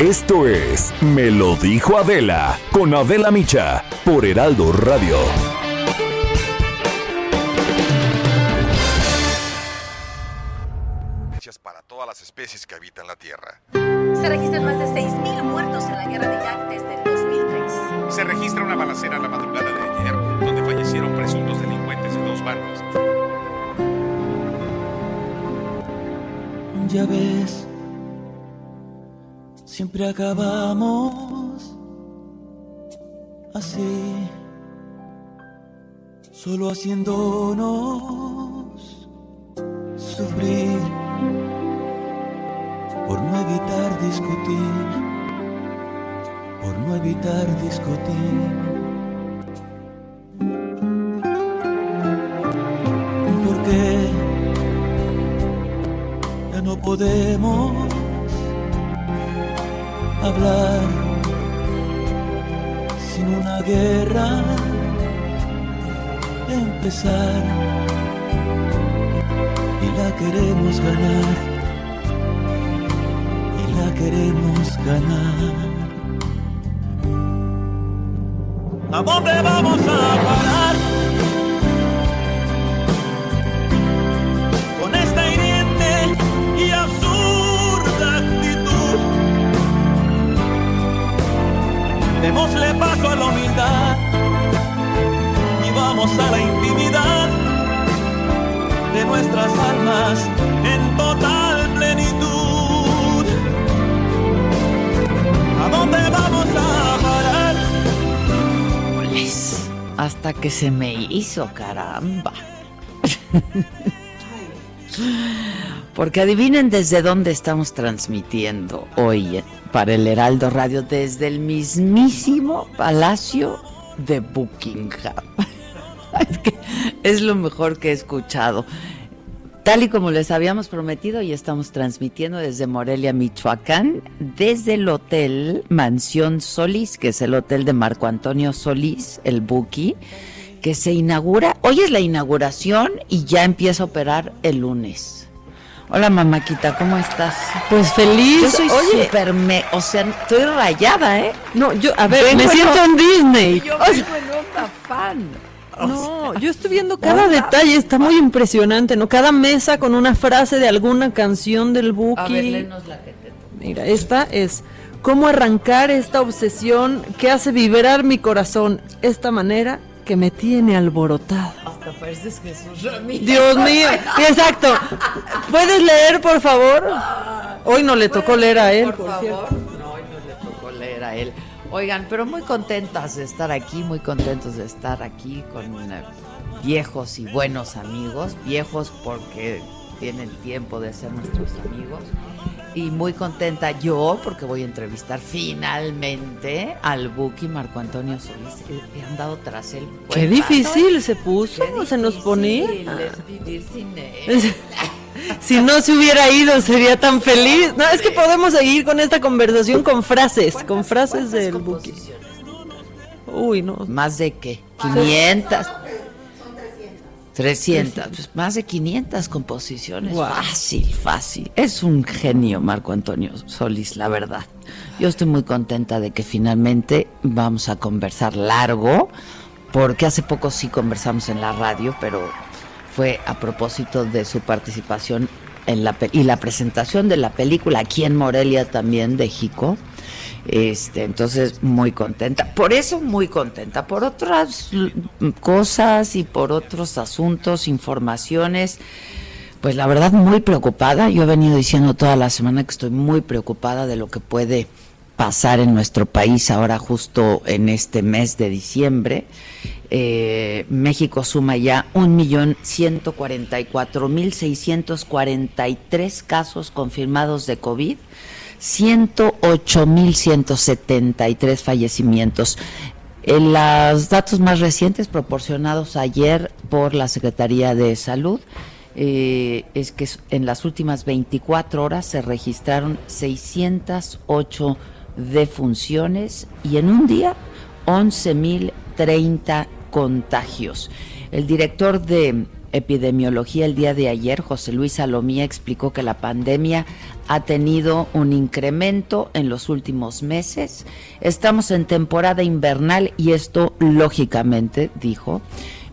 Esto es Me lo dijo Adela con Adela Micha por Heraldo Radio. para todas las especies que habitan la Tierra. Se registran más de 6.000 muertos en la guerra de Irak desde el 2003. Se registra una balacera en la madrugada de ayer, donde fallecieron presuntos delincuentes de dos bandas. Ya ves, siempre acabamos así, solo haciéndonos sufrir por no evitar discutir, por no evitar discutir. ¿Por qué ya no podemos hablar sin una guerra empezar y la queremos ganar queremos ganar. ¿A dónde vamos a parar? Démosle paso a la humildad y vamos a la intimidad de nuestras almas en total plenitud. dónde vamos a parar? Hasta que se me hizo, caramba. Porque adivinen desde dónde estamos transmitiendo hoy para el Heraldo Radio, desde el mismísimo Palacio de Buckingham. Es que es lo mejor que he escuchado. Tal y como les habíamos prometido, y estamos transmitiendo desde Morelia, Michoacán, desde el Hotel Mansión Solís, que es el hotel de Marco Antonio Solís, el Buki, que se inaugura, hoy es la inauguración y ya empieza a operar el lunes. Hola mamáquita, ¿cómo estás? Pues feliz. Yo soy súper me, o sea, estoy rayada, ¿eh? No, yo, a ver, me siento en Disney. Yo vengo en fan. No, yo estoy viendo cada detalle, está muy impresionante, ¿no? Cada mesa con una frase de alguna canción del Buki. Mira, esta es cómo arrancar esta obsesión que hace vibrar mi corazón, esta manera que me tiene alborotado. Hasta pareces Jesús Ramírez. Dios mío, exacto. ¿Puedes leer, por favor? Hoy no le tocó leer a él, por, favor. No, hoy no le tocó leer a él. Oigan, pero muy contentas de estar aquí, muy contentos de estar aquí con eh, viejos y buenos amigos, viejos porque tienen tiempo de ser nuestros amigos. Y muy contenta yo porque voy a entrevistar finalmente al Buki Marco Antonio Solís. He andado tras él. Qué difícil se puso, se nos ponía. Es vivir sin él. si no se hubiera ido sería tan feliz. No, es que podemos seguir con esta conversación con frases, con frases del Buki. Uy, no. ¿Más de qué? 500. 300, pues más de 500 composiciones. Fácil, fácil. Es un genio Marco Antonio Solís, la verdad. Yo estoy muy contenta de que finalmente vamos a conversar largo, porque hace poco sí conversamos en la radio, pero fue a propósito de su participación en la y la presentación de la película aquí en Morelia también de Jico. Este, entonces muy contenta. Por eso muy contenta. Por otras cosas y por otros asuntos, informaciones. Pues la verdad muy preocupada. Yo he venido diciendo toda la semana que estoy muy preocupada de lo que puede pasar en nuestro país ahora justo en este mes de diciembre. Eh, México suma ya 1.144.643 casos confirmados de COVID, 108.173 fallecimientos. En los datos más recientes proporcionados ayer por la Secretaría de Salud, eh, es que en las últimas 24 horas se registraron 608 defunciones y en un día 11.030 contagios. El director de epidemiología el día de ayer, José Luis Salomía explicó que la pandemia ha tenido un incremento en los últimos meses. Estamos en temporada invernal y esto, lógicamente, dijo,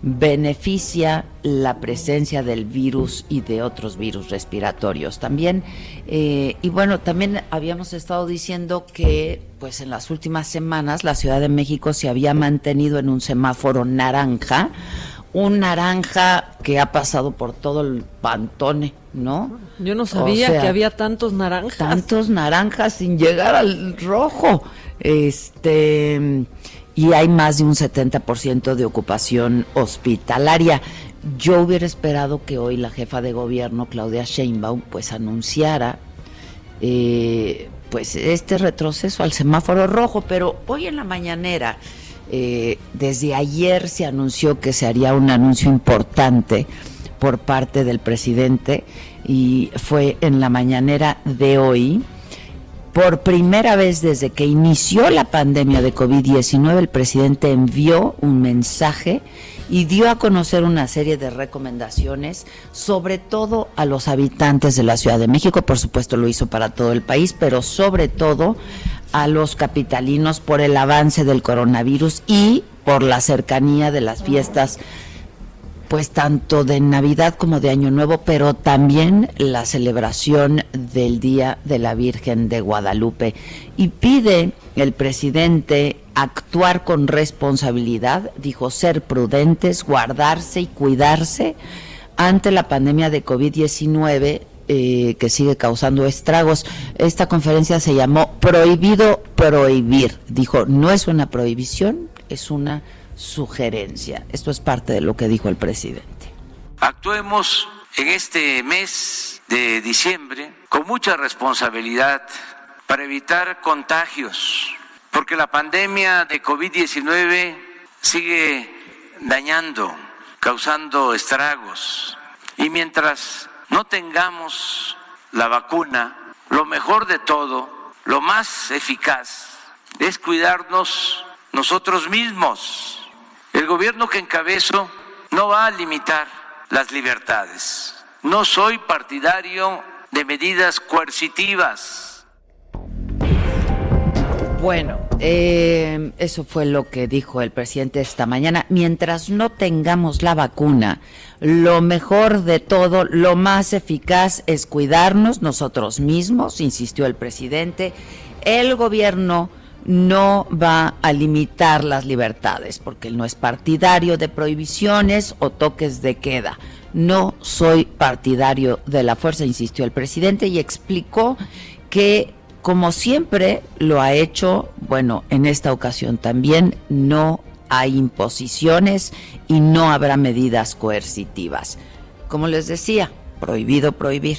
beneficia la presencia del virus y de otros virus respiratorios también. Eh, y bueno, también habíamos estado diciendo que pues en las últimas semanas la Ciudad de México se había mantenido en un semáforo naranja, un naranja que ha pasado por todo el pantone, ¿no? Yo no sabía que había tantos naranjas. Tantos naranjas sin llegar al rojo. Este y hay más de un 70% de ocupación hospitalaria. Yo hubiera esperado que hoy la jefa de gobierno, Claudia Sheinbaum, pues anunciara eh, pues este retroceso al semáforo rojo, pero hoy en la mañanera, eh, desde ayer se anunció que se haría un anuncio importante por parte del presidente y fue en la mañanera de hoy. Por primera vez desde que inició la pandemia de COVID-19, el presidente envió un mensaje y dio a conocer una serie de recomendaciones, sobre todo a los habitantes de la Ciudad de México, por supuesto lo hizo para todo el país, pero sobre todo a los capitalinos por el avance del coronavirus y por la cercanía de las fiestas pues tanto de Navidad como de Año Nuevo, pero también la celebración del Día de la Virgen de Guadalupe. Y pide el presidente actuar con responsabilidad, dijo ser prudentes, guardarse y cuidarse ante la pandemia de COVID-19 eh, que sigue causando estragos. Esta conferencia se llamó Prohibido Prohibir. Dijo, no es una prohibición, es una sugerencia. Esto es parte de lo que dijo el presidente. Actuemos en este mes de diciembre con mucha responsabilidad para evitar contagios, porque la pandemia de COVID-19 sigue dañando, causando estragos. Y mientras no tengamos la vacuna, lo mejor de todo, lo más eficaz, es cuidarnos nosotros mismos el gobierno que encabezo no va a limitar las libertades. No soy partidario de medidas coercitivas. Bueno, eh, eso fue lo que dijo el presidente esta mañana. Mientras no tengamos la vacuna, lo mejor de todo, lo más eficaz es cuidarnos nosotros mismos, insistió el presidente. El gobierno no va a limitar las libertades, porque él no es partidario de prohibiciones o toques de queda. No soy partidario de la fuerza, insistió el presidente y explicó que, como siempre lo ha hecho, bueno, en esta ocasión también no hay imposiciones y no habrá medidas coercitivas. Como les decía, prohibido prohibir.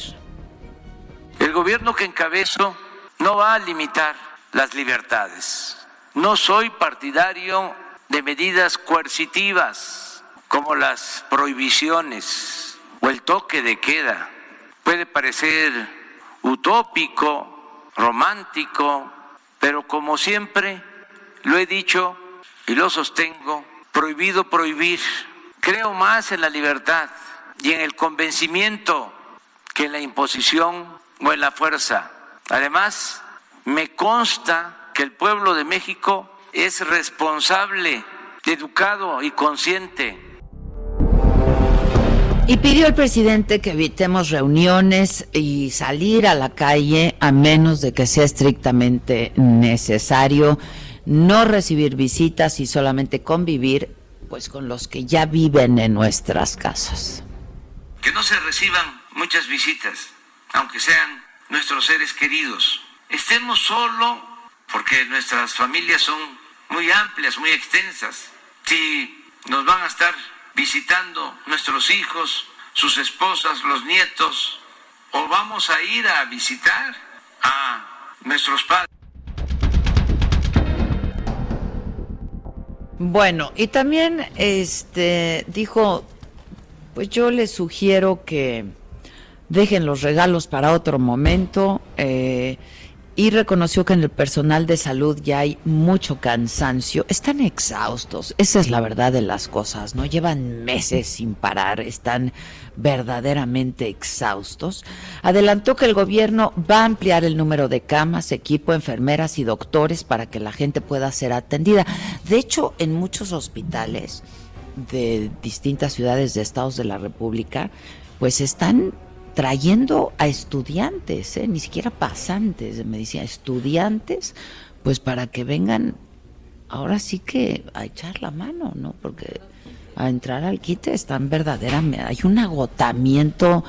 El gobierno que encabezo no va a limitar las libertades. No soy partidario de medidas coercitivas como las prohibiciones o el toque de queda. Puede parecer utópico, romántico, pero como siempre lo he dicho y lo sostengo, prohibido prohibir. Creo más en la libertad y en el convencimiento que en la imposición o en la fuerza. Además, me consta que el pueblo de México es responsable, educado y consciente. Y pidió al presidente que evitemos reuniones y salir a la calle a menos de que sea estrictamente necesario, no recibir visitas y solamente convivir pues con los que ya viven en nuestras casas. Que no se reciban muchas visitas, aunque sean nuestros seres queridos estemos solo, porque nuestras familias son muy amplias, muy extensas. Si nos van a estar visitando nuestros hijos, sus esposas, los nietos, o vamos a ir a visitar a nuestros padres. Bueno, y también este dijo, pues yo les sugiero que dejen los regalos para otro momento. Eh, y reconoció que en el personal de salud ya hay mucho cansancio, están exhaustos, esa es la verdad de las cosas, ¿no? Llevan meses sin parar, están verdaderamente exhaustos. Adelantó que el gobierno va a ampliar el número de camas, equipo, enfermeras y doctores para que la gente pueda ser atendida. De hecho, en muchos hospitales de distintas ciudades de estados de la República, pues están trayendo a estudiantes, ¿eh? ni siquiera pasantes de medicina, estudiantes, pues para que vengan ahora sí que a echar la mano, ¿no? Porque a entrar al quite están verdaderamente, hay un agotamiento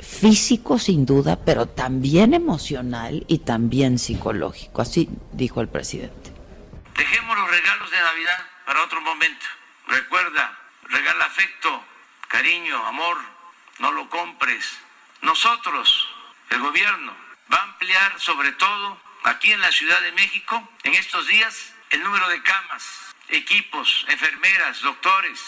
físico sin duda, pero también emocional y también psicológico, así dijo el presidente. Dejemos los regalos de Navidad para otro momento. Recuerda, regala afecto, cariño, amor, no lo compres nosotros, el gobierno, va a ampliar sobre todo aquí en la Ciudad de México en estos días el número de camas, equipos, enfermeras, doctores.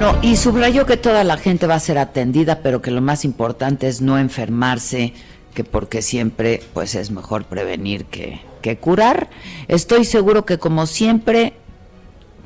No, y subrayó que toda la gente va a ser atendida, pero que lo más importante es no enfermarse, que porque siempre pues es mejor prevenir que, que curar. Estoy seguro que como siempre,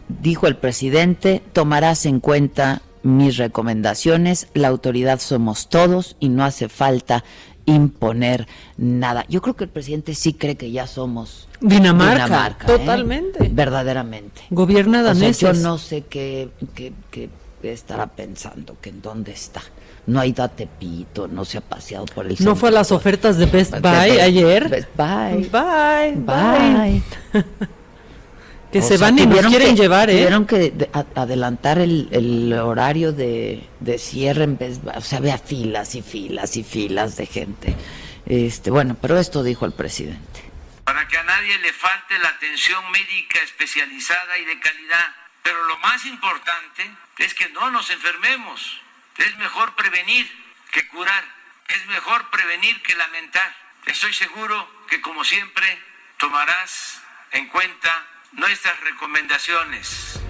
dijo el presidente, tomarás en cuenta mis recomendaciones. La autoridad somos todos y no hace falta imponer nada. Yo creo que el presidente sí cree que ya somos Dinamarca, ¿eh? totalmente, verdaderamente. Gobierna daneses. yo no sé qué, qué, qué, estará pensando, que en dónde está. No ha ido a Tepito, no se ha paseado por el ¿No fue a las ofertas de Best Buy ayer? Best Buy. Bye. Bye. Que se van y nos quieren llevar, ¿eh? Tuvieron que adelantar el, horario de, cierre en vez, o sea, había filas y filas y filas de gente. Este, bueno, pero esto dijo el presidente. Para que a nadie le falte la atención médica especializada y de calidad. Pero lo más importante es que no nos enfermemos. Es mejor prevenir que curar. Es mejor prevenir que lamentar. Estoy seguro que como siempre tomarás en cuenta nuestras recomendaciones.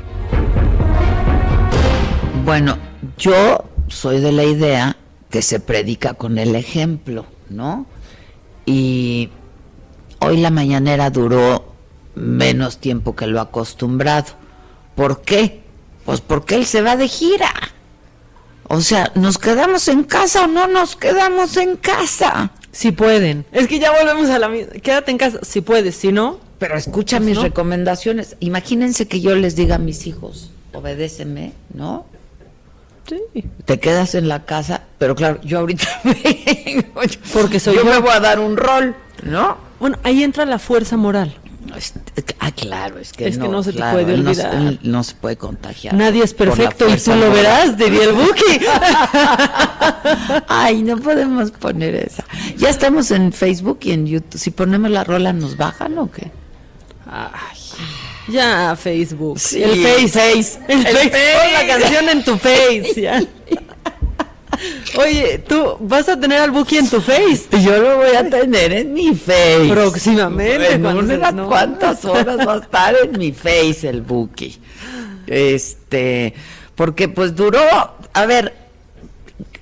Bueno, yo soy de la idea que se predica con el ejemplo, ¿no? Y hoy la mañanera duró menos tiempo que lo acostumbrado. ¿Por qué? Pues porque él se va de gira. O sea, ¿nos quedamos en casa o no nos quedamos en casa? Si pueden. Es que ya volvemos a la misma. Quédate en casa, si puedes, si no, pero escucha pues mis recomendaciones. Imagínense que yo les diga a mis hijos, obedéceme, ¿no? Sí. Te quedas en la casa, pero claro, yo ahorita porque soy yo, me voy a dar un rol, ¿no? Bueno, ahí entra la fuerza moral. Ah, claro, es que, es no, que no se te puede olvidar. No, se puede contagiar. Nadie es perfecto y tú lo verás, diría el Buki. Ay, no podemos poner esa. Ya estamos en Facebook y en YouTube. Si ponemos la rola, ¿nos bajan o qué? Ay, ya, Facebook. el Face. El, Face. Pon la canción en tu Face. Oye, tú vas a tener al Buki en tu Face. Yo lo voy a tener en mi Face. Próximamente. ¿Cuántas horas va a estar en mi Face el Buki? Este, porque pues duró, a ver,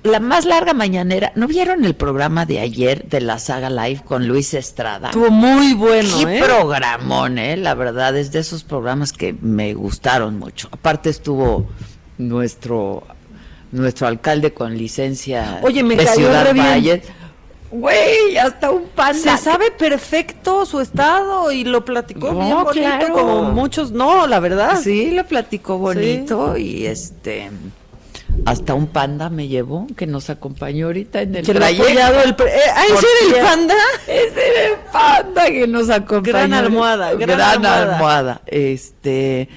la más larga mañanera. ¿No vieron el programa de ayer de la saga live con Luis Estrada? Estuvo muy bueno, Qué ¿eh? programón, ¿eh? La verdad, es de esos programas que me gustaron mucho. Aparte estuvo nuestro nuestro alcalde con licencia Oye, me de Ciudad Valle. Güey, hasta un panda. Se sabe perfecto su estado y lo platicó bien bonito, como muchos no, la verdad. Sí, lo platicó bonito y este hasta un panda me llevó que nos acompañó ahorita en el trayecto. El eh, ¿Ah, ese era el panda? Ese era el panda que nos acompañó. Gran almohada, gran, almohada. Este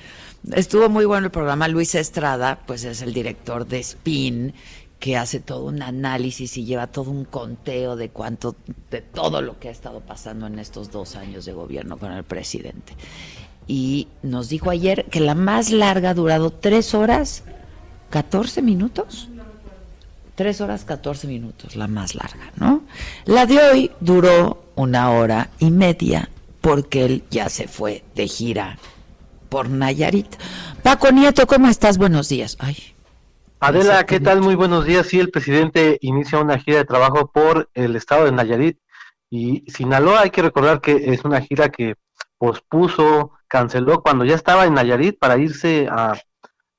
estuvo muy bueno el programa. Luis Estrada, pues es el director de Spin que hace todo un análisis y lleva todo un conteo de cuánto, de todo lo que ha estado pasando en estos dos años de gobierno con el presidente. Y nos dijo ayer que la más larga ha durado tres horas 14 minutos. 3 horas 14 minutos, la más larga, ¿no? La de hoy duró una hora y media porque él ya se fue de gira por Nayarit. Paco Nieto, ¿cómo estás? Buenos días. Ay. Adela, ¿qué tal? Muy buenos días. Sí, el presidente inicia una gira de trabajo por el estado de Nayarit Y Sinaloa, hay que recordar que es una gira que pospuso, canceló cuando ya estaba en Nayarit para irse a,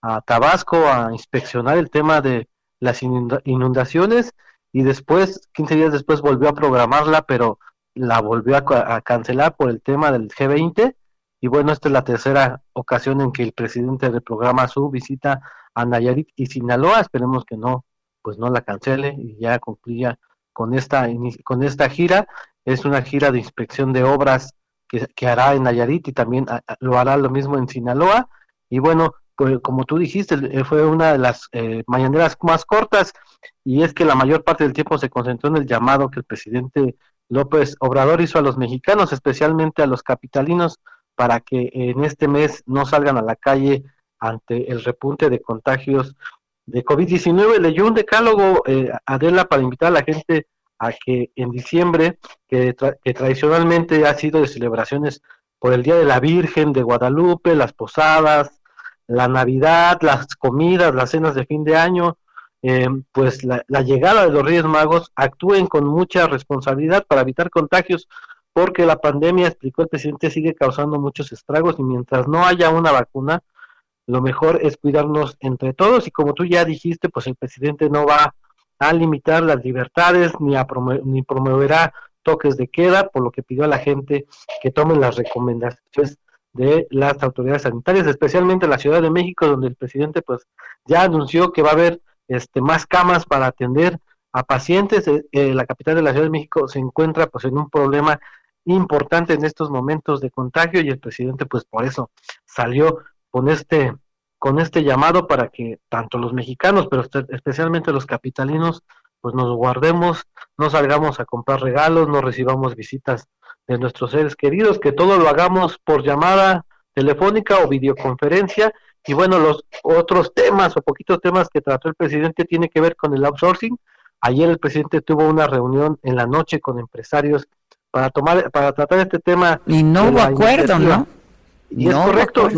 a Tabasco a inspeccionar el tema de las inundaciones y después, 15 días después, volvió a programarla, pero la volvió a, cancelar por el tema del G20. Y bueno, esta es la tercera ocasión en que el presidente reprograma su visita a Nayarit y Sinaloa. Esperemos que no, pues no la cancele y ya concluya con esta, con esta gira. Es una gira de inspección de obras que, que hará en Nayarit y también lo hará lo mismo en Sinaloa. Y bueno, como tú dijiste, eh, fue una de las eh, mañaneras más cortas y es que la mayor parte del tiempo se concentró en el llamado que el presidente López Obrador hizo a los mexicanos, especialmente a los capitalinos, para que en este mes no salgan a la calle ante el repunte de contagios de COVID-19. Leyó un decálogo, eh, Adela, para invitar a la gente a que en diciembre, que, que tradicionalmente ha sido de celebraciones por el Día de la Virgen de Guadalupe, las posadas, la Navidad, las comidas, las cenas de fin de año, eh, pues la, llegada de los Reyes Magos actúen con mucha responsabilidad para evitar contagios, porque la pandemia, explicó el presidente, sigue causando muchos estragos y mientras no haya una vacuna, lo mejor es cuidarnos entre todos. Y como tú ya dijiste, pues el presidente no va a limitar las libertades ni, a ni promoverá toques de queda, por lo que pidió a la gente que tomen las recomendaciones de las autoridades sanitarias, especialmente en la Ciudad de México, donde el presidente pues ya anunció que va a haber este más camas para atender a pacientes. Eh, eh, la capital de la Ciudad de México se encuentra pues en un problema importante en estos momentos de contagio y el presidente pues por eso salió con este con este llamado para que tanto los mexicanos, pero especialmente los capitalinos, pues nos guardemos, no salgamos a comprar regalos, no recibamos visitas de nuestros seres queridos, que todo lo hagamos por llamada telefónica o videoconferencia. Y bueno, los otros temas o poquitos temas que trató el presidente tiene que ver con el outsourcing. Ayer el presidente tuvo una reunión en la noche con empresarios para tomar para tratar este tema. Y no hubo acuerdo, ¿no? Y es correcto,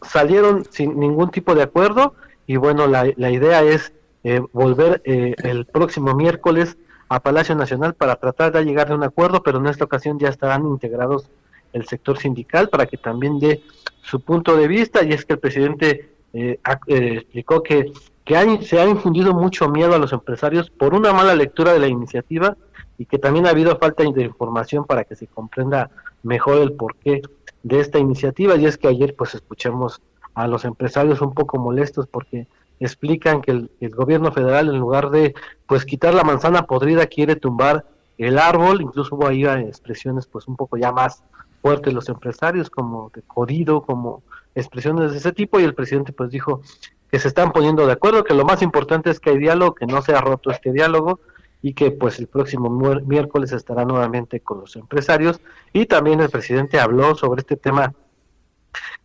salieron sin ningún tipo de acuerdo y bueno, la, la idea es eh, volver eh, el próximo miércoles a Palacio Nacional para tratar de llegar a un acuerdo, pero en esta ocasión ya estarán integrados el sector sindical para que también dé su punto de vista. Y es que el presidente eh, eh, explicó que, que se ha infundido mucho miedo a los empresarios por una mala lectura de la iniciativa y que también ha habido falta de información para que se comprenda mejor el porqué de esta iniciativa. Y es que ayer pues escuchamos a los empresarios un poco molestos porque explican que el, gobierno federal en lugar de pues quitar la manzana podrida quiere tumbar el árbol, incluso hubo ahí expresiones pues un poco ya más fuertes los empresarios como de jodido, como expresiones de ese tipo. Y el presidente pues dijo que se están poniendo de acuerdo, que lo más importante es que hay diálogo, que no se ha roto este diálogo y que pues el próximo miércoles estará nuevamente con los empresarios. Y también el presidente habló sobre este tema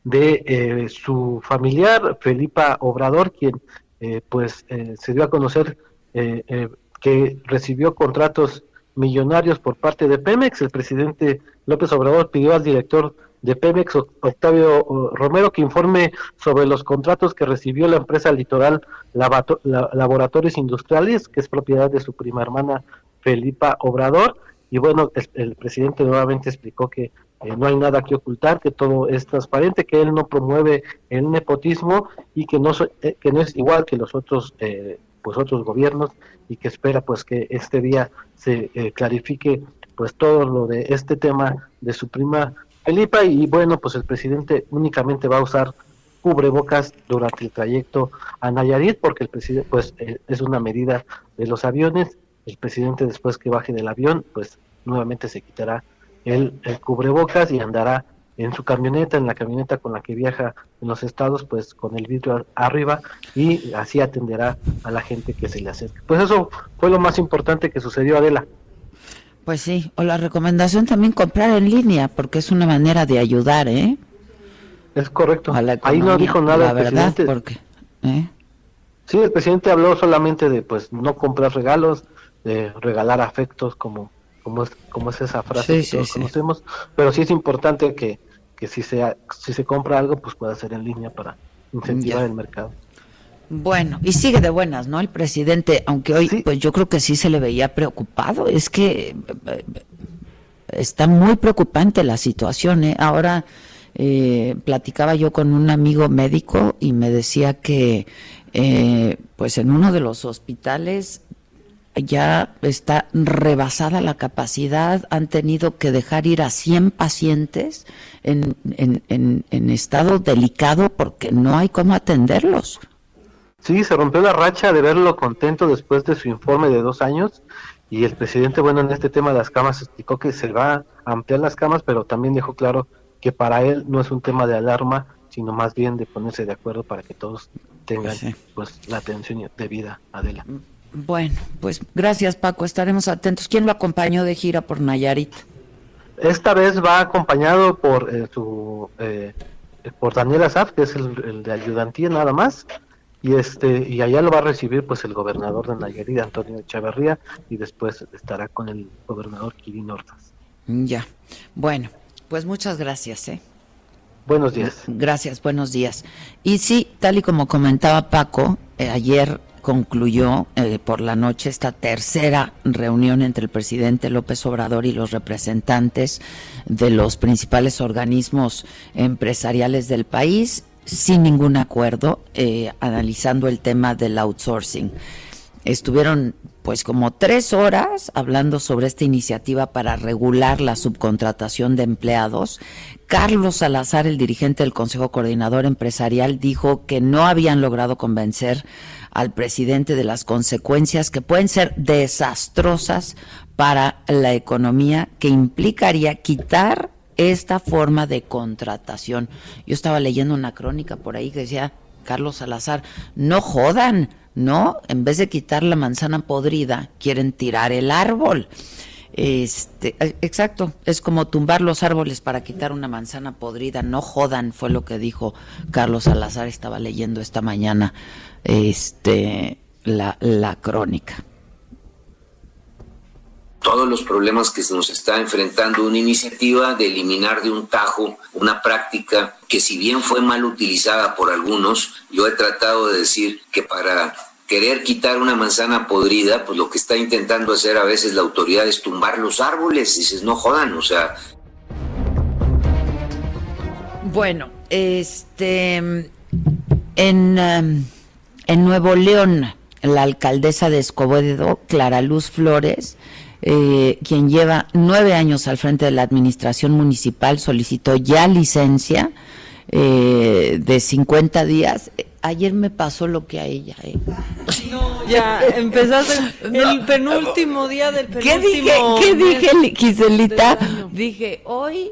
de eh, su familiar, Felipa Obrador, quien eh, pues eh, se dio a conocer que recibió contratos millonarios por parte de Pemex. El presidente López Obrador pidió al director de Pemex, Octavio Romero, que informe sobre los contratos que recibió la empresa Litoral Laboratorios Industriales, que es propiedad de su prima hermana Felipa Obrador. Y bueno, el presidente nuevamente explicó que eh, no hay nada que ocultar, que todo es transparente, que él no promueve el nepotismo y que no, eh, que no es igual que los otros eh, pues otros gobiernos y que espera pues que este día se clarifique pues todo lo de este tema de su prima Felipa. Y bueno pues el presidente únicamente va a usar cubrebocas durante el trayecto a Nayarit porque el presidente pues es una medida de los aviones el presidente después que baje del avión pues nuevamente se quitará el, cubrebocas y andará en su camioneta, en la camioneta con la que viaja en los estados, pues con el vidrio arriba y así atenderá a la gente que se le acerque. Pues eso fue lo más importante que sucedió, Adela. Pues sí, o la recomendación también comprar en línea, porque es una manera de ayudar, ¿eh? Es correcto. Ahí no dijo nada la verdad, porque... ¿eh? Sí, el presidente habló solamente de pues no comprar regalos, de regalar afectos como como es, como es esa frase que todos conocemos, pero sí es importante que, que si, se, si se compra algo, pues pueda ser en línea para incentivar el mercado. Bueno, y sigue de buenas, ¿no? El presidente, aunque hoy, pues yo creo que sí se le veía preocupado. Es que está muy preocupante la situación. ¿eh? Ahora eh, platicaba yo con un amigo médico y me decía que eh, pues en uno de los hospitales ya está rebasada la capacidad, han tenido que dejar ir a 100 pacientes en, en, en, estado delicado porque no hay cómo atenderlos. Sí, se rompió la racha de verlo contento después de su informe de dos años y el presidente, bueno, en este tema de las camas explicó que se va a ampliar las camas, pero también dejó claro que para él no es un tema de alarma, sino más bien de ponerse de acuerdo para que todos tengan pues la atención debida, Adela. Bueno, pues gracias Paco, estaremos atentos. ¿Quién lo acompañó de gira por Nayarit? Esta vez va acompañado por eh, su eh, por Daniel Azaf, que es el, de ayudantía nada más, y este y allá lo va a recibir pues el gobernador de Nayarit, Antonio Echeverría, y después estará con el gobernador Kirin Ordaz. Ya, bueno, pues muchas gracias, ¿eh? Buenos días. Gracias, buenos días. Y sí, tal y como comentaba Paco, eh, ayer concluyó eh, por la noche esta tercera reunión entre el presidente López Obrador y los representantes de los principales organismos empresariales del país sin ningún acuerdo, eh, analizando el tema del outsourcing. Estuvieron pues como tres horas hablando sobre esta iniciativa para regular la subcontratación de empleados. Carlos Salazar, el dirigente del Consejo Coordinador Empresarial, dijo que no habían logrado convencer al presidente de las consecuencias que pueden ser desastrosas para la economía, que implicaría quitar esta forma de contratación. Yo estaba leyendo una crónica por ahí que decía, Carlos Salazar, no jodan, ¿no? En vez de quitar la manzana podrida, quieren tirar el árbol. Este, eh, exacto, es como tumbar los árboles para quitar una manzana podrida, no jodan, fue lo que dijo Carlos Salazar, estaba leyendo esta mañana este la, la crónica todos los problemas que se nos está enfrentando una iniciativa de eliminar de un tajo una práctica que si bien fue mal utilizada por algunos, yo he tratado de decir que para querer quitar una manzana podrida, pues lo que está intentando hacer a veces la autoridad es tumbar los árboles, dices, no jodan, o sea... Bueno, este, en, em, en Nuevo León, la alcaldesa de Escobedo, Clara Luz Flores, eh, quien lleva nueve años al frente de la administración municipal, solicitó ya licencia eh, de 50 días. Ayer me pasó lo que a ella. ¿eh? ya empezaste el penúltimo día del penúltimo ¿Qué dije, ¿qué dije Giselita? Dije, hoy...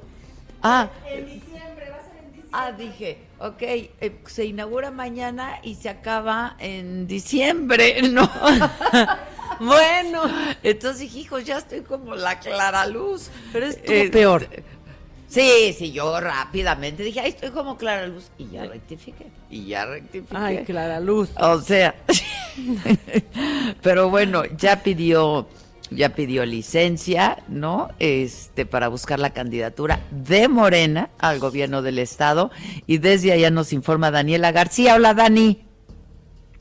Ah, en diciembre, va a ser en diciembre. Ah, dije, ok, eh, se inaugura mañana y se acaba en diciembre, ¿no? bueno, entonces dije, hijo, ya estoy como la clara luz. Pero es eh, peor. Sí, sí, yo rápidamente dije, ay, estoy como Clara Luz. Y ya rectifiqué. Y ya rectifiqué. Ay, Clara Luz. O sea, pero bueno, ya pidió, ya pidió licencia, ¿no? Este, para buscar la candidatura de Morena al gobierno del estado. Y desde allá nos informa Daniela García. Hola, Dani.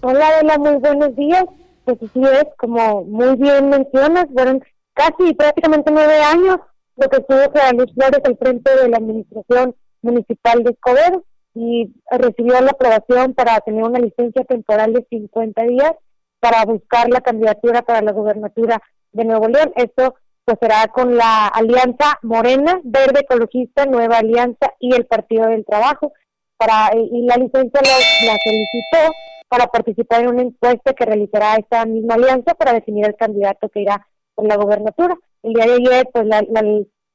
Hola, hola, muy buenos días. Pues sí es, como muy bien mencionas, fueron casi prácticamente nueve años lo que estuvo Clara Luz Flores al frente de la administración municipal de Escobedo y recibió la aprobación para tener una licencia temporal de 50 días para buscar la candidatura para la gobernatura de Nuevo León. Esto pues será con la Alianza Morena, Verde Ecologista, Nueva Alianza y el Partido del Trabajo. Para, y la licencia la, la solicitó para participar en una encuesta que realizará esta misma alianza para definir el candidato que irá por la gobernatura. El día de ayer, pues la,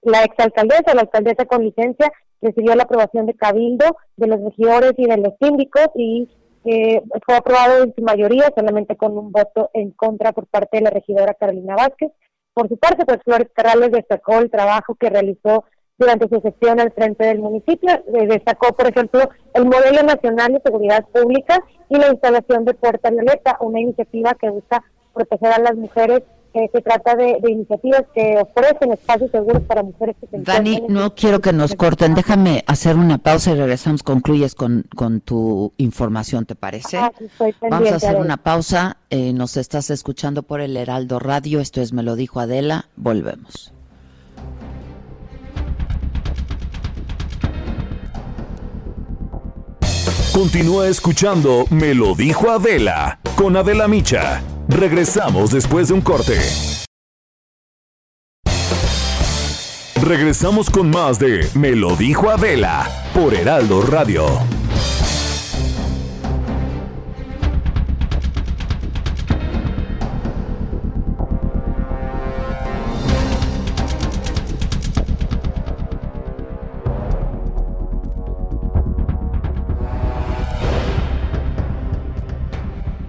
la, exalcaldesa, la alcaldesa con licencia, recibió la aprobación de Cabildo, de los regidores y de los síndicos y eh, fue aprobado en su mayoría, solamente con un voto en contra por parte de la regidora Carolina Vázquez. Por su parte, pues Flores Carrales destacó el trabajo que realizó durante su sesión al frente del municipio. Eh, destacó, por ejemplo, el modelo nacional de seguridad pública y la instalación de Puerta Violeta, una iniciativa que busca proteger a las mujeres eh, se trata de, iniciativas que ofrecen espacios seguros para mujeres que se Dani, no quiero que nos corten. Déjame hacer una pausa y regresamos. Concluyes con, con tu información, ¿te parece? Ah, estoy Vamos a hacer una pausa. Eh, nos estás escuchando por el Heraldo Radio. Esto es Me lo dijo Adela. Volvemos. Continúa escuchando Me lo dijo Adela con Adela Micha. Regresamos después de un corte. Regresamos con más de Me lo dijo Adela por Heraldo Radio.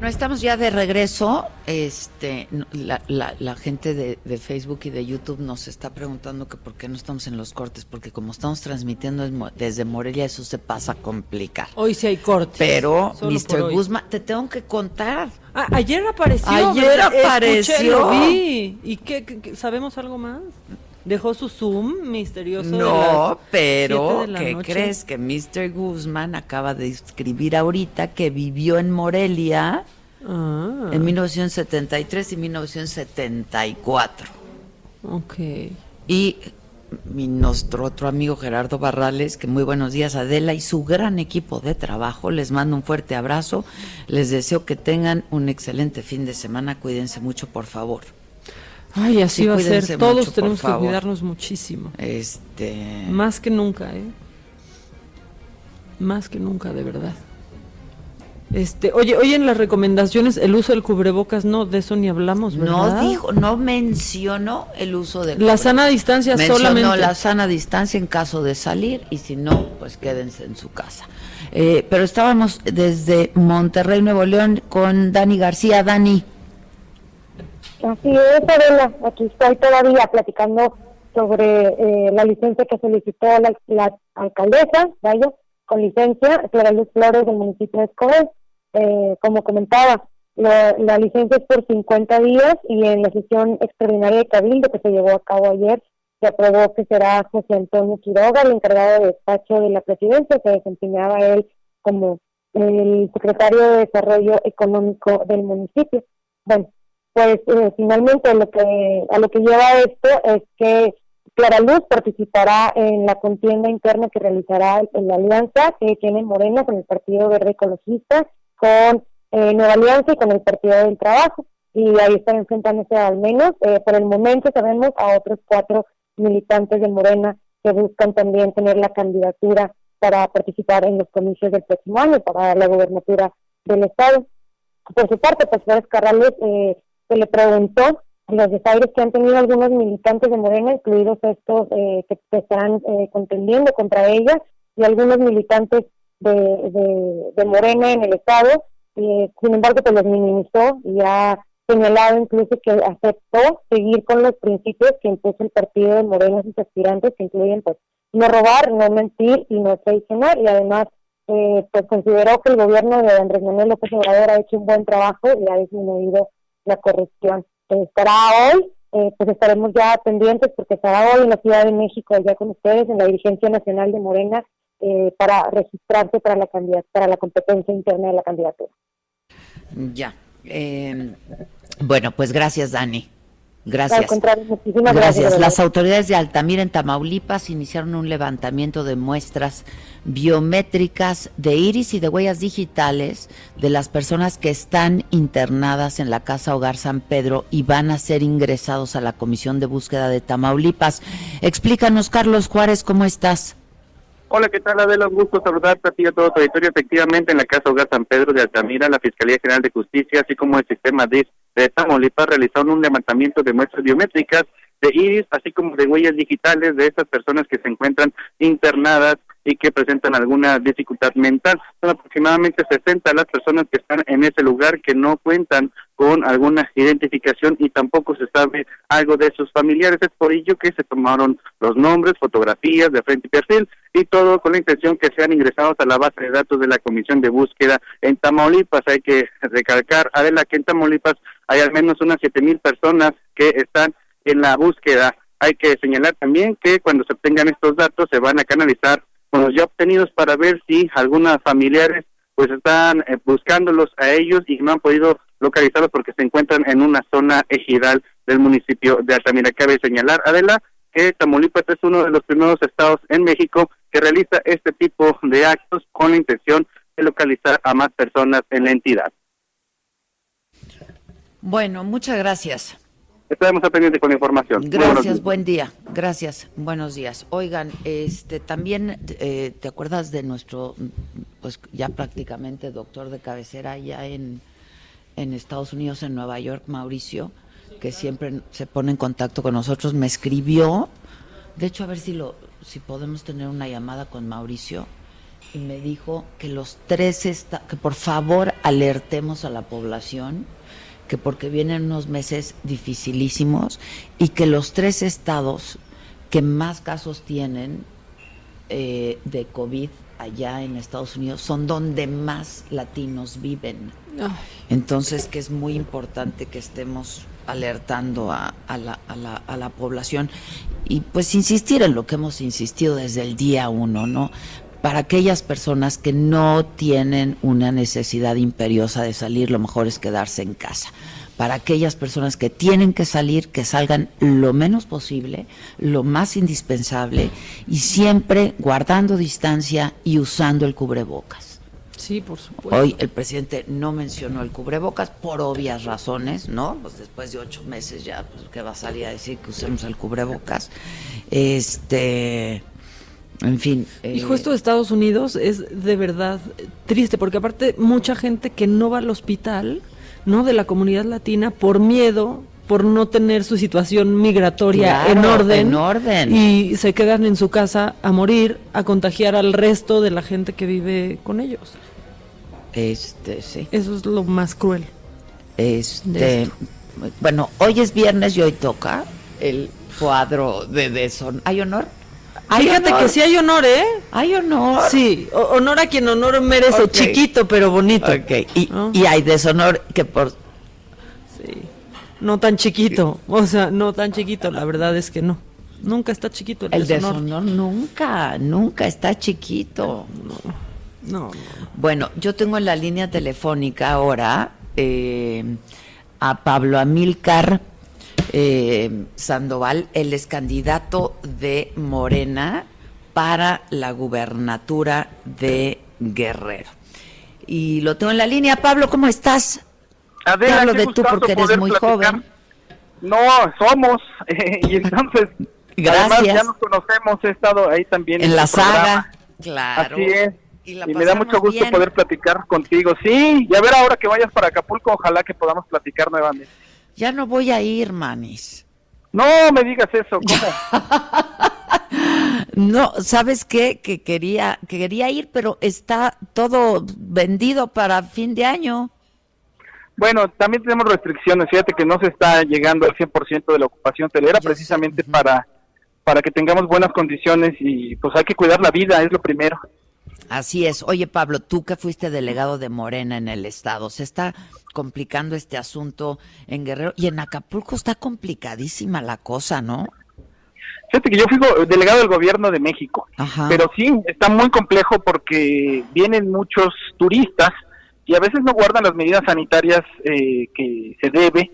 No estamos ya de regreso. Este, la, la, gente de, Facebook y de YouTube nos está preguntando que por qué no estamos en los cortes, porque como estamos transmitiendo desde Morelia, eso se pasa a complicar. Hoy sí hay cortes. Pero, Mr. Guzmán, te tengo que contar. Ah, ayer apareció. Ayer apareció. ¿Y qué, sabemos algo más? Dejó su Zoom misterioso. No, pero ¿qué crees? Que Mr. Guzmán acaba de escribir ahorita que vivió en Morelia ah. en 1973 y 1974. Ok. Y mi, nuestro otro amigo Gerardo Barrales, que muy buenos días Adela y su gran equipo de trabajo, les mando un fuerte abrazo, les deseo que tengan un excelente fin de semana, cuídense mucho por favor. Ay, así va a ser. Todos tenemos que cuidarnos muchísimo. Este. Más que nunca, ¿eh? Más que nunca, de verdad. Este, oye, oye, en las recomendaciones el uso del cubrebocas no, de eso ni hablamos, ¿verdad? No dijo, no mencionó el uso de la sana distancia mencionó solamente. la sana distancia en caso de salir y si no, pues quédense en su casa. Eh, pero estábamos desde Monterrey, Nuevo León, con Dani García. Dani. Así es, Adela. Aquí estoy todavía platicando sobre eh, la licencia que solicitó la, alcaldesa, vaya, con licencia, Clara Luz Flores del municipio de Escobar. Eh, como comentaba, la, licencia es por 50 días y en la sesión extraordinaria de Cabildo que se llevó a cabo ayer, se aprobó que será José Antonio Quiroga, el encargado de despacho de la presidencia, que desempeñaba él como el secretario de Desarrollo Económico del municipio. Bueno, pues eh, finalmente lo que a lo que lleva esto es que Clara Luz participará en la contienda interna que realizará en la alianza que tiene Morena con el Partido Verde Ecologista, con eh, Nueva Alianza y con el Partido del Trabajo. Y ahí están enfrentándose al menos, eh, por el momento sabemos, a otros cuatro militantes de Morena que buscan también tener la candidatura para participar en los comicios del próximo año para la gobernatura del Estado. Por su parte, pues Flores Carrales eh, se le preguntó los desaires que han tenido algunos militantes de Morena, incluidos estos eh, que, están eh, contendiendo contra ella, y algunos militantes de, de, Morena en el Estado, eh, sin embargo, pues los minimizó y ha señalado incluso que aceptó seguir con los principios que impuso el partido de Morena y sus aspirantes, que incluyen pues no robar, no mentir y no traicionar, y además pues consideró que el gobierno de Andrés Manuel López Obrador ha hecho un buen trabajo y ha disminuido la corrupción. estará hoy, eh, pues estaremos ya pendientes porque estará hoy en la Ciudad de México, allá con ustedes, en la dirigencia nacional de Morena, eh, para registrarse para la para la competencia interna de la candidatura. Ya. Eh, bueno, pues gracias, Dani. Gracias. gracias. Las autoridades de Altamira en Tamaulipas iniciaron un levantamiento de muestras biométricas de iris y de huellas digitales de las personas que están internadas en la Casa Hogar San Pedro y van a ser ingresados a la Comisión de Búsqueda de Tamaulipas. Explícanos, Carlos Juárez, ¿cómo estás? Hola, ¿qué tal Adela? Un gusto saludarte a ti y a todo tu auditorio. Efectivamente, en la Casa Hogar San Pedro de Altamira, la Fiscalía General de Justicia, así como el sistema DIS de Tamaulipas, realizaron un levantamiento de muestras biométricas de iris, así como de huellas digitales de estas personas que se encuentran internadas y que presentan alguna dificultad mental. Son aproximadamente 60 las personas que están en ese lugar que no cuentan con alguna identificación y tampoco se sabe algo de sus familiares. Es por ello que se tomaron los nombres, fotografías de frente y perfil y todo con la intención que sean ingresados a la base de datos de la Comisión de Búsqueda en Tamaulipas. Hay que recalcar, Adela, que en Tamaulipas hay al menos unas siete mil personas que están en la búsqueda. Hay que señalar también que cuando se obtengan estos datos se van a canalizar con los ya obtenidos para ver si algunos familiares pues están eh, buscándolos a ellos y no han podido localizarlos porque se encuentran en una zona ejidal del municipio de Altamira. Cabe señalar, Adela, que Tamaulipas es uno de los primeros estados en México que realiza este tipo de actos con la intención de localizar a más personas en la entidad. Bueno, muchas gracias. Estaremos pendientes con la información. Gracias, buen día. Gracias, buenos días. Oigan, este también eh, te acuerdas de nuestro, pues ya prácticamente doctor de cabecera ya en, en Estados Unidos, en Nueva York, Mauricio, que siempre se pone en contacto con nosotros, me escribió. De hecho, a ver si lo, si podemos tener una llamada con Mauricio y me dijo que los tres está, que por favor alertemos a la población que porque vienen unos meses dificilísimos y que los tres estados que más casos tienen eh, de COVID allá en Estados Unidos son donde más latinos viven. Entonces, que es muy importante que estemos alertando a, la, a, la, a, la, población y pues insistir en lo que hemos insistido desde el día uno, ¿no? Para aquellas personas que no tienen una necesidad imperiosa de salir, lo mejor es quedarse en casa. Para aquellas personas que tienen que salir, que salgan lo menos posible, lo más indispensable y siempre guardando distancia y usando el cubrebocas. Sí, por supuesto. Hoy el presidente no mencionó el cubrebocas por obvias razones, ¿no? Pues después de ocho meses ya, pues, que va a salir a decir que usemos el cubrebocas. Este en fin. Y justo de Estados Unidos es de verdad triste, porque aparte mucha gente que no va al hospital, ¿no? De la comunidad latina por miedo, por no tener su situación migratoria en orden. En orden. Y se quedan en su casa a morir, a contagiar al resto de la gente que vive con ellos. Este, sí. Eso es lo más cruel. Este, bueno, hoy es viernes y hoy toca el cuadro de deshonor. ¿Hay honor? Fíjate que sí hay honor, ¿eh? Hay honor. Sí, honor a quien honor merece, chiquito pero bonito. Ok, y, hay deshonor que por... Sí, no tan chiquito, o sea, no tan chiquito, la verdad es que no. Nunca está chiquito el, el deshonor. deshonor. nunca, nunca está chiquito. No, no. Bueno, yo tengo en la línea telefónica ahora eh, a Pablo Amilcar eh, Sandoval, él es candidato de Morena para la gubernatura de Guerrero. Y lo tengo en la línea. Pablo, ¿cómo estás? Adela, hablo de tú porque eres muy joven. No, somos. y entonces, Gracias. además ya nos conocemos, he estado ahí también. En, la saga, claro. Así es. Y, me da mucho gusto poder platicar contigo. Sí, y a ver ahora que vayas para Acapulco, ojalá que podamos platicar nuevamente. Ya no voy a ir, manis. No me digas eso, ¿cómo? no, ¿sabes qué? Que quería, que quería ir, pero está todo vendido para fin de año. Bueno, también tenemos restricciones. Fíjate que no se está llegando al 100% de la ocupación hotelera, precisamente para, para que tengamos buenas condiciones y pues hay que cuidar la vida, es lo primero. Así es. Oye, Pablo, tú que fuiste delegado de Morena en el estado, se está complicando este asunto en Guerrero y en Acapulco está complicadísima la cosa, ¿no? Fíjate que yo fui delegado del gobierno de México, pero sí, está muy complejo porque vienen muchos turistas y a veces no guardan las medidas sanitarias eh, que se debe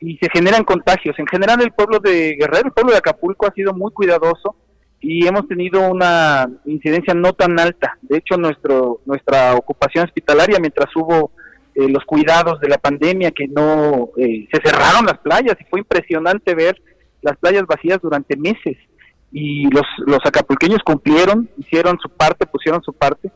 y se generan contagios. En general el pueblo de Guerrero, el pueblo de Acapulco ha sido muy cuidadoso y hemos tenido una incidencia no tan alta. De hecho, nuestro nuestra ocupación hospitalaria, mientras hubo eh, los cuidados de la pandemia, que no eh, se cerraron las playas y fue impresionante ver las playas vacías durante meses. Y los, los acapulqueños cumplieron, hicieron su parte, pusieron su parte.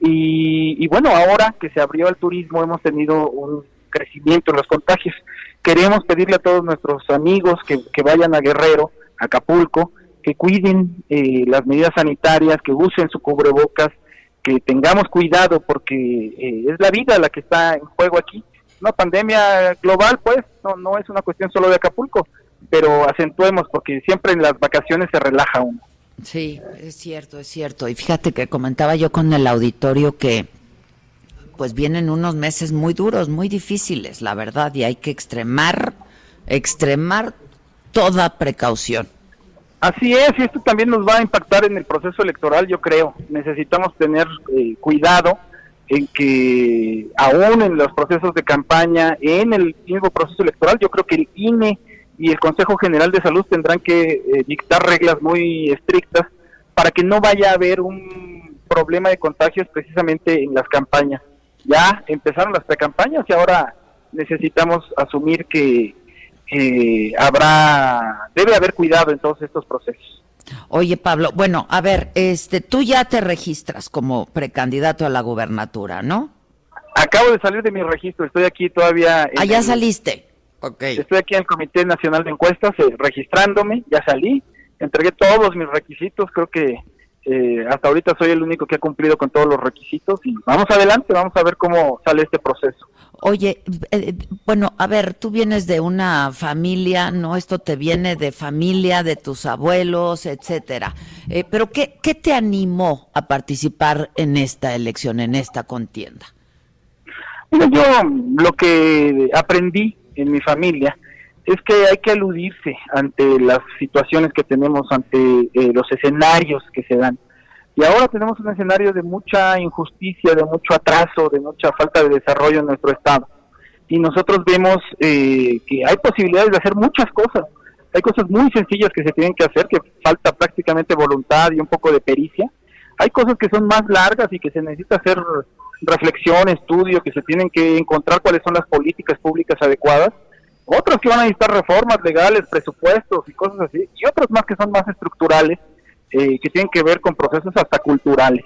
Y, y bueno, ahora que se abrió el turismo, hemos tenido un crecimiento en los contagios. Queremos pedirle a todos nuestros amigos que, que vayan a Guerrero, Acapulco, que cuiden eh, las medidas sanitarias, que usen su cubrebocas, que tengamos cuidado porque eh, es la vida la que está en juego aquí. Una pandemia global, pues, no, no es una cuestión solo de Acapulco, pero acentuemos porque siempre en las vacaciones se relaja uno. Sí, es cierto, es cierto. Y fíjate que comentaba yo con el auditorio que pues vienen unos meses muy duros, muy difíciles, la verdad, y hay que extremar, extremar toda precaución. Así es, y esto también nos va a impactar en el proceso electoral, yo creo. Necesitamos tener eh, cuidado en que aún en los procesos de campaña, en el mismo proceso electoral, yo creo que el INE y el Consejo General de Salud tendrán que eh, dictar reglas muy estrictas para que no vaya a haber un problema de contagios precisamente en las campañas. Ya empezaron las precampañas y ahora necesitamos asumir que habrá, debe haber cuidado en todos estos procesos. Oye, Pablo, bueno, a ver, este, tú ya te registras como precandidato a la gubernatura, ¿no? Acabo de salir de mi registro, estoy aquí todavía. En ah, ya saliste. Okay. Estoy aquí en el Comité Nacional de Encuestas eh, registrándome, ya salí, entregué todos mis requisitos, creo que eh, hasta ahorita soy el único que ha cumplido con todos los requisitos y vamos adelante, vamos a ver cómo sale este proceso. Oye, eh, bueno, a ver, tú vienes de una familia, ¿no? Esto te viene de familia, de tus abuelos, etcétera. Eh, pero ¿qué, ¿qué te animó a participar en esta elección, en esta contienda? Bueno, yo lo que aprendí en mi familia es que hay que aludirse ante las situaciones que tenemos, ante eh, los escenarios que se dan. Y ahora tenemos un escenario de mucha injusticia, de mucho atraso, de mucha falta de desarrollo en nuestro Estado. Y nosotros vemos eh, que hay posibilidades de hacer muchas cosas. Hay cosas muy sencillas que se tienen que hacer, que falta prácticamente voluntad y un poco de pericia. Hay cosas que son más largas y que se necesita hacer reflexión, estudio, que se tienen que encontrar cuáles son las políticas públicas adecuadas otros que van a necesitar reformas legales, presupuestos y cosas así, y otros más que son más estructurales, eh, que tienen que ver con procesos hasta culturales,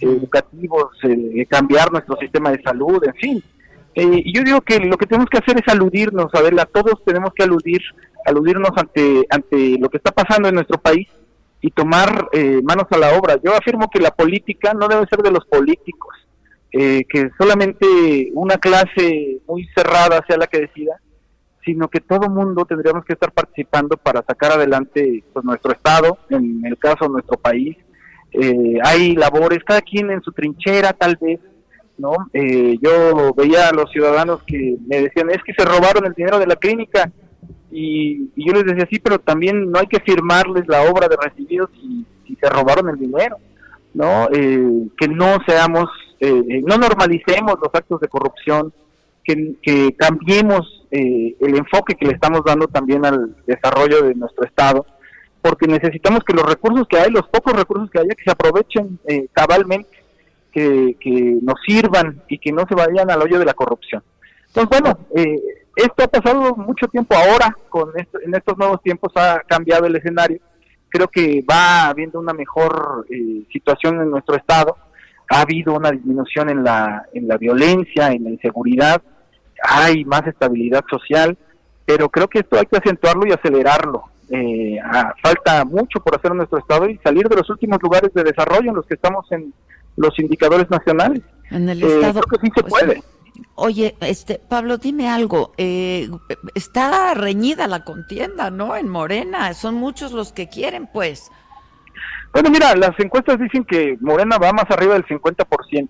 educativos, eh, cambiar nuestro sistema de salud, en fin. Eh, y yo digo que lo que tenemos que hacer es aludirnos, a ver, a todos tenemos que aludir, aludirnos ante, ante lo que está pasando en nuestro país y tomar manos a la obra. Yo afirmo que la política no debe ser de los políticos, que solamente una clase muy cerrada sea la que decida, sino que todo mundo tendríamos que estar participando para sacar adelante pues, nuestro Estado, en el caso nuestro país. Eh, hay labores, cada quien en su trinchera tal vez, ¿no? Eh, yo veía a los ciudadanos que me decían, es que se robaron el dinero de la clínica, y, yo les decía, sí, pero también no hay que firmarles la obra de recibidos si, se robaron el dinero, ¿no? Eh, que no seamos, no normalicemos los actos de corrupción, que, cambiemos eh, el enfoque que le estamos dando también al desarrollo de nuestro Estado, porque necesitamos que los recursos que hay, los pocos recursos que haya, que se aprovechen eh, cabalmente, que, que, nos sirvan y que no se vayan al hoyo de la corrupción. Entonces, bueno, eh, esto ha pasado mucho tiempo ahora, con en estos nuevos tiempos ha cambiado el escenario. Creo que va habiendo una mejor situación en nuestro Estado. Ha habido una disminución en la, en la violencia, en la inseguridad, hay más estabilidad social, pero creo que esto hay que acentuarlo y acelerarlo. Eh, falta mucho por hacer en nuestro estado y salir de los últimos lugares de desarrollo en los que estamos en los indicadores nacionales. En el eh, estado. Creo que sí se pues, puede. Oye, este Pablo, dime algo. Eh, está reñida la contienda, ¿no? En Morena, son muchos los que quieren, pues. Bueno, mira, las encuestas dicen que Morena va más arriba del 50%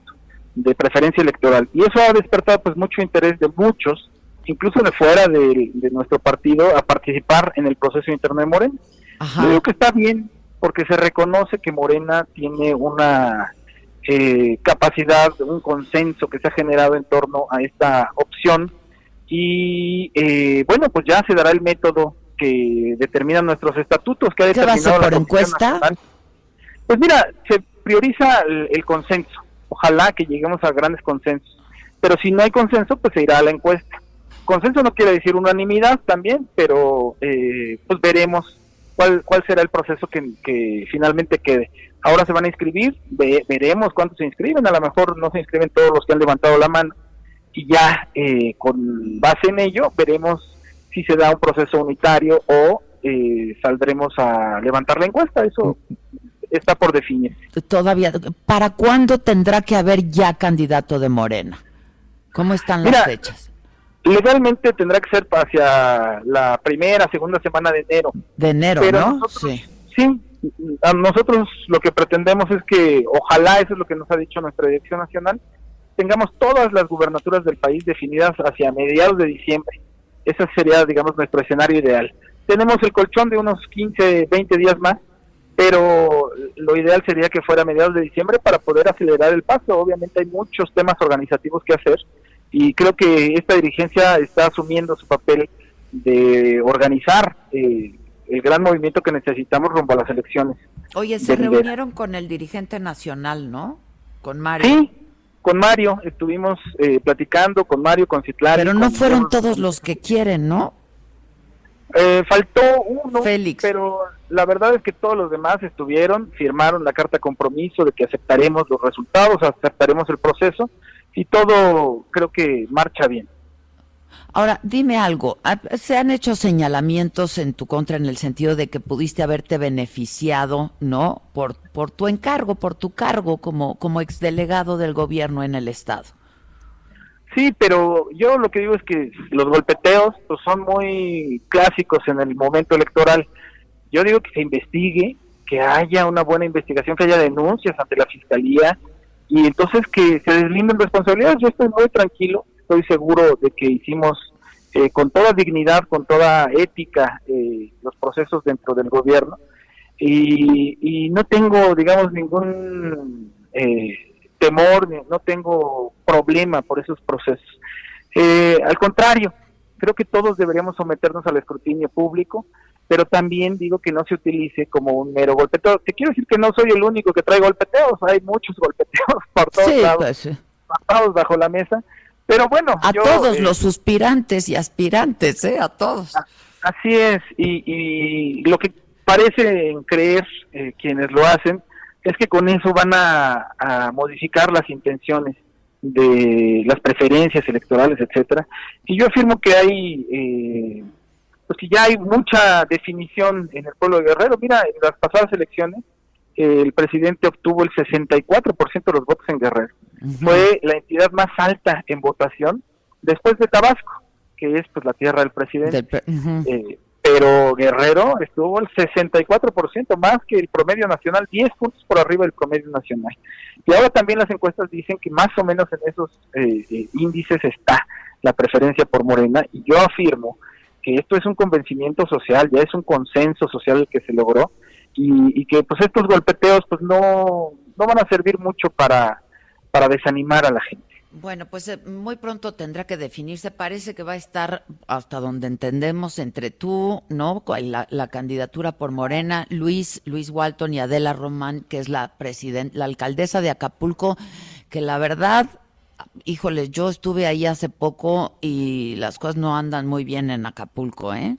de preferencia electoral. Y eso ha despertado pues mucho interés de muchos, incluso de fuera de, nuestro partido, a participar en el proceso interno de Morena. Yo creo que está bien, porque se reconoce que Morena tiene una eh, capacidad, un consenso que se ha generado en torno a esta opción. Y eh, bueno, pues ya se dará el método que determinan nuestros estatutos, que ha determinado por encuesta? Pues mira, se prioriza el consenso ojalá que lleguemos a grandes consensos. Pero si no hay consenso, pues se irá a la encuesta. Consenso no quiere decir unanimidad también, pero eh, pues veremos cuál, cuál será el proceso que, finalmente quede. Ahora se van a inscribir, veremos cuántos se inscriben, a lo mejor no se inscriben todos los que han levantado la mano y ya eh, con base en ello veremos si se da un proceso unitario o eh, saldremos a levantar la encuesta. Eso está por definir. Todavía, ¿para cuándo tendrá que haber ya candidato de Morena? ¿Cómo están las fechas? Legalmente tendrá que ser hacia la primera, segunda semana de enero. De enero, ¿no? sí. Sí, nosotros lo que pretendemos es que, ojalá, eso es lo que nos ha dicho nuestra dirección nacional, tengamos todas las gubernaturas del país definidas hacia mediados de diciembre. Ese sería, digamos, nuestro escenario ideal. Tenemos el colchón de unos 15, 20 días más pero lo ideal sería que fuera a mediados de diciembre para poder acelerar el paso. Obviamente hay muchos temas organizativos que hacer y creo que esta dirigencia está asumiendo su papel de organizar eh, el gran movimiento que necesitamos rumbo a las elecciones. Oye, se reunieron con el dirigente nacional, ¿no? Con Mario. Sí, con Mario estuvimos eh, platicando, con Mario, con Citlali. Pero no fueron todos los que quieren, ¿no? Eh, faltó uno, Félix. pero la verdad es que todos los demás estuvieron, firmaron la carta de compromiso de que aceptaremos los resultados, aceptaremos el proceso y todo creo que marcha bien. Ahora, dime algo, ¿se han hecho señalamientos en tu contra en el sentido de que pudiste haberte beneficiado, ¿no? Por, por tu encargo, por tu cargo como, como exdelegado del gobierno en el Estado. Sí, pero yo lo que digo es que los golpeteos pues, son muy clásicos en el momento electoral. Yo digo que se investigue, que haya una buena investigación, que haya denuncias ante la fiscalía y entonces que se deslinden responsabilidades. Yo estoy muy tranquilo, estoy seguro de que hicimos eh, con toda dignidad, con toda ética eh, los procesos dentro del gobierno y, y no tengo, digamos, ningún eh, temor, no tengo problema por esos procesos. Eh, al contrario, creo que todos deberíamos someternos al escrutinio público, pero también digo que no se utilice como un mero golpeteo. Te quiero decir que no soy el único que trae golpeteos, hay muchos golpeteos por todos lados, pues, bajo la mesa, pero bueno. A todos eh, los suspirantes y aspirantes, ¿eh? A todos. Así es, y, lo que parece creer eh, quienes lo hacen es que con eso van a, modificar las intenciones de las preferencias electorales, etcétera. Y yo afirmo que hay, eh, pues que ya hay mucha definición en el pueblo de Guerrero. Mira, en las pasadas elecciones el presidente obtuvo el 64% de los votos en Guerrero. Fue la entidad más alta en votación después de Tabasco, que es pues la tierra del presidente pero Guerrero estuvo el 64% más que el promedio nacional, 10 puntos por arriba del promedio nacional. Y ahora también las encuestas dicen que más o menos en esos eh, eh, índices está la preferencia por Morena y yo afirmo que esto es un convencimiento social, ya es un consenso social el que se logró y, que pues estos golpeteos pues no, no van a servir mucho para, para desanimar a la gente. Bueno, pues eh, muy pronto tendrá que definirse. Parece que va a estar, hasta donde entendemos, entre tú, ¿no? La, la candidatura por Morena, Luis, Luis Walton y Adela Román, que es la presidenta, la alcaldesa de Acapulco, que la verdad, híjole, yo estuve ahí hace poco y las cosas no andan muy bien en Acapulco, ¿eh?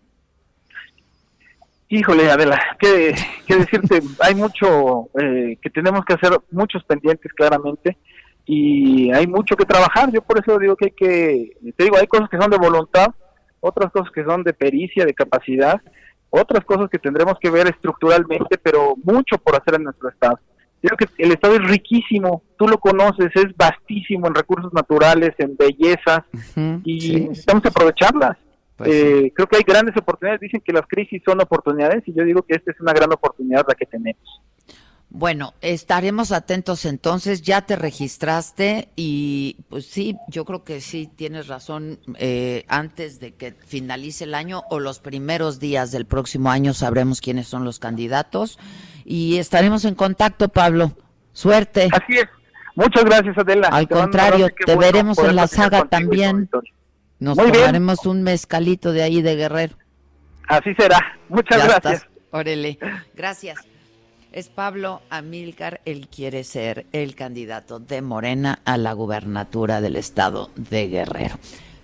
Híjole, Adela, qué, qué decirte, hay mucho eh, que tenemos que hacer, muchos pendientes claramente y hay mucho que trabajar. Yo por eso digo que hay que, te digo, hay cosas que son de voluntad, otras cosas que son de pericia, de capacidad, otras cosas que tendremos que ver estructuralmente, pero mucho por hacer en nuestro estado. Creo que el estado es riquísimo, tú lo conoces, es vastísimo en recursos naturales, en bellezas, y necesitamos aprovecharlas. Pues eh, creo que hay grandes oportunidades, dicen que las crisis son oportunidades, y yo digo que esta es una gran oportunidad la que tenemos. Bueno, estaremos atentos entonces. Ya te registraste y pues sí, yo creo que sí tienes razón. Eh, antes de que finalice el año o los primeros días del próximo año sabremos quiénes son los candidatos y estaremos en contacto, Pablo. Suerte. Así es. Muchas gracias, Adela. Al contrario, te veremos en la saga también. Nos tomaremos un mezcalito de ahí de Guerrero. Así será. Muchas gracias. Órale. Gracias. Es Pablo Amílcar, él quiere ser el candidato de Morena a la gubernatura del estado de Guerrero.